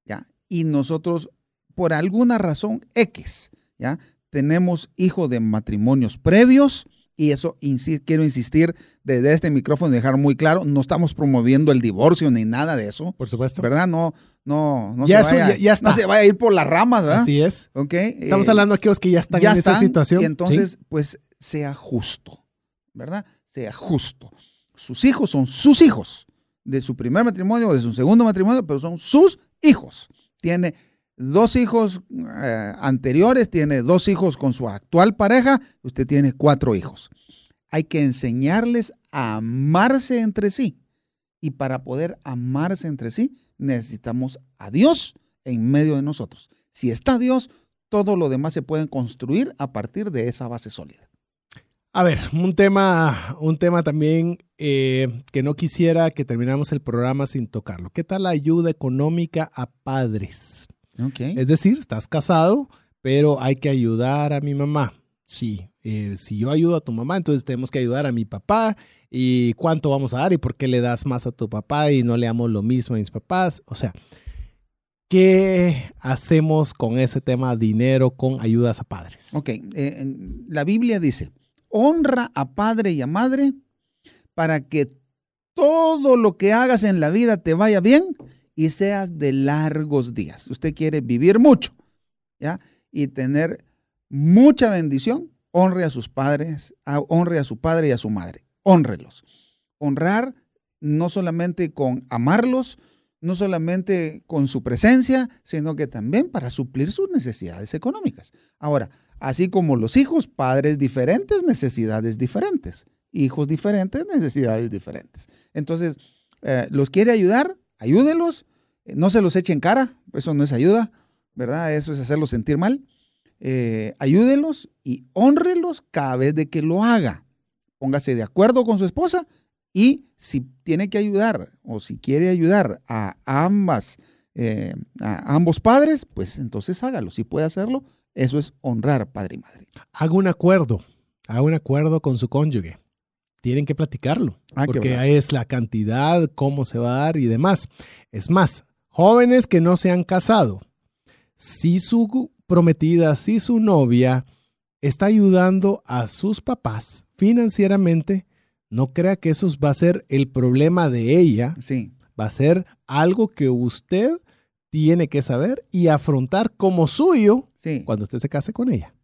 ¿ya? Y nosotros, por alguna razón X, ¿ya? Tenemos hijos de matrimonios previos, y eso quiero insistir desde este micrófono y dejar muy claro, no estamos promoviendo el divorcio ni nada de eso, Por supuesto. ¿verdad? No, no, no, Ya se, eso vaya, ya- ya está. no se vaya a ir por las ramas, ¿verdad? Así es. ¿Ok? Estamos Eh, hablando de aquellos que ya están ya en esa están, situación. Y ¿sí? entonces, pues, sea justo, ¿verdad? Sea justo. Sus hijos son sus hijos, de su primer matrimonio o de su segundo matrimonio, pero son sus hijos. Tiene dos hijos eh, anteriores, tiene dos hijos con su actual pareja, usted tiene cuatro hijos. Hay que enseñarles a amarse entre sí. Y para poder amarse entre sí, necesitamos a Dios en medio de nosotros. Si está Dios, todo lo demás se puede construir a partir de esa base sólida. A ver, un tema, un tema también eh, que no quisiera que termináramos el programa sin tocarlo. ¿Qué tal la ayuda económica a padres? Es decir, estás casado, pero hay que ayudar a mi mamá. Sí, eh, si yo ayudo a tu mamá, entonces tenemos que ayudar a mi papá. ¿Y cuánto vamos a dar? ¿Y por qué le das más a tu papá y no le damos lo mismo a mis papás? O sea, ¿qué hacemos con ese tema dinero con ayudas a padres? Ok, eh, la Biblia dice, honra a padre y a madre para que todo lo que hagas en la vida te vaya bien y seas de largos días. Usted quiere vivir mucho, ¿ya? Y tener mucha bendición, honre a sus padres, honre a su padre y a su madre, honrelos. Honrar no solamente con amarlos, no solamente con su presencia, sino que también para suplir sus necesidades económicas. Ahora, así como los hijos, padres diferentes, necesidades diferentes. Hijos diferentes, necesidades diferentes. Entonces, eh, ¿los quiere ayudar? Ayúdelos. Eh, No se los eche en cara, eso no es ayuda, ¿verdad? Eso es hacerlos sentir mal. Eh, ayúdelos y honrelos cada vez de que lo haga. Póngase de acuerdo con su esposa y si tiene que ayudar o si quiere ayudar a ambas, eh, a ambos padres, pues entonces hágalo. Si puede hacerlo, eso es honrar padre y madre. Haga un acuerdo, haga un acuerdo con su cónyuge. Tienen que platicarlo, Ah, porque es la cantidad, cómo se va a dar y demás. Es más, jóvenes que no se han casado, si su prometida, si su novia está ayudando a sus papás financieramente, no crea que eso va a ser el problema de ella. Sí. Va a ser algo que usted tiene que saber y afrontar como suyo Sí. cuando usted se case con ella.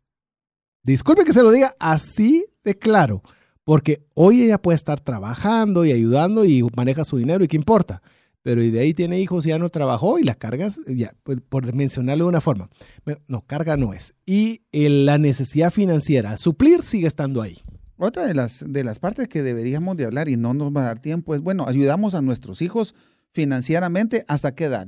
Disculpe que se lo diga así de claro, porque hoy ella puede estar trabajando y ayudando y maneja su dinero y qué importa. Pero y de ahí tiene hijos y ya no trabajó y las cargas, ya, pues, por mencionarlo de una forma. No, carga no es. Y la necesidad financiera suplir sigue estando ahí. Otra de las, de las partes que deberíamos de hablar y no nos va a dar tiempo es, bueno, ayudamos a nuestros hijos financieramente hasta qué edad,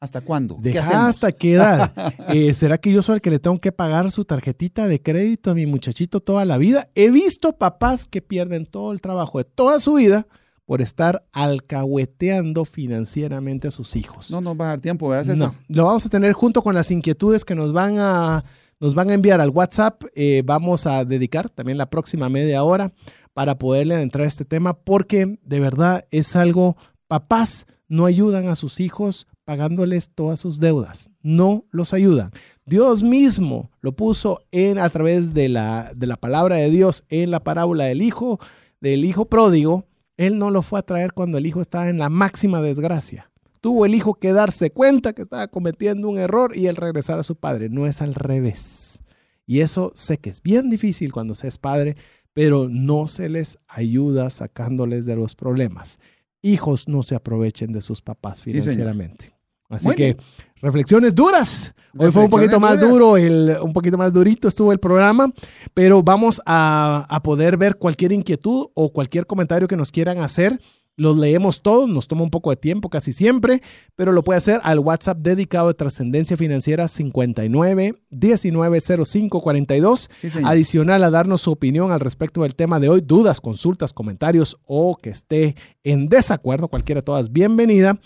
hasta cuándo, qué Deja hacemos. hasta qué edad. [laughs] Eh, ¿Será que yo soy el que le tengo que pagar su tarjetita de crédito a mi muchachito toda la vida? He visto papás que pierden todo el trabajo de toda su vida por estar alcahueteando financieramente a sus hijos. No nos va a dar tiempo, ¿verdad, César? No, lo vamos a tener junto con las inquietudes que nos van a, nos van a enviar al WhatsApp. Eh, vamos a dedicar también la próxima media hora para poderle adentrar a este tema porque de verdad es algo, papás no ayudan a sus hijos pagándoles todas sus deudas, no los ayudan. Dios mismo lo puso en a través de la, de la palabra de Dios en la parábola del hijo, del hijo pródigo. Él no lo fue a traer cuando el hijo estaba en la máxima desgracia tuvo el hijo que darse cuenta que estaba cometiendo un error y el regresar a su padre. No es al revés. Y eso sé que es bien difícil cuando se es padre, pero no se les ayuda sacándoles de los problemas. Hijos no se aprovechen de sus papás financieramente. Así Muy que bien. reflexiones duras. Hoy fue un poquito más duras. duro, el, un poquito más durito estuvo el programa, pero vamos a, a poder ver cualquier inquietud o cualquier comentario que nos quieran hacer. Los leemos todos, nos toma un poco de tiempo casi siempre, pero lo puede hacer al WhatsApp dedicado de Trascendencia Financiera 59 1905 42. Sí. Adicional a darnos su opinión al respecto del tema de hoy, dudas, consultas, comentarios o que esté en desacuerdo, cualquiera de todas, bienvenida.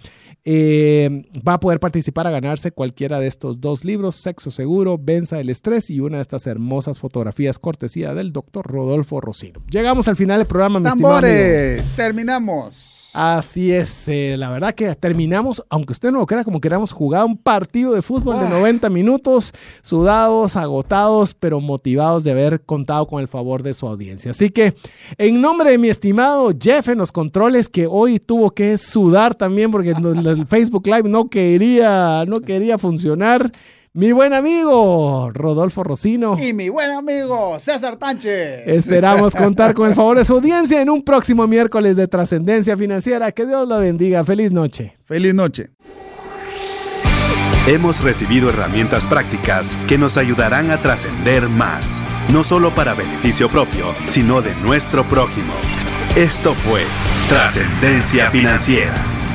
Eh, va a poder participar a ganarse cualquiera de estos dos libros, Sexo Seguro, Venza el Estrés y una de estas hermosas fotografías cortesía del doctor Rodolfo Rocino. Llegamos al final del programa. Tambores, terminamos. Así es, eh, la verdad que terminamos, aunque usted no lo crea, como queríamos jugar un partido de fútbol de Ah. 90 minutos, sudados, agotados, pero motivados de haber contado con el favor de su audiencia. Así que, en nombre de mi estimado Jeff en los controles, que hoy tuvo que sudar también porque el Facebook Live no quería, no quería funcionar, mi buen amigo Rodolfo Rocino. Y mi buen amigo César Tánchez. Esperamos [laughs] contar con el favor de su audiencia en un próximo miércoles de trascendencia financiera. Que Dios lo bendiga. Feliz noche. Feliz noche. Hemos recibido herramientas prácticas que nos ayudarán a trascender más, no solo para beneficio propio, sino de nuestro prójimo. Esto fue Trascendencia Financiera,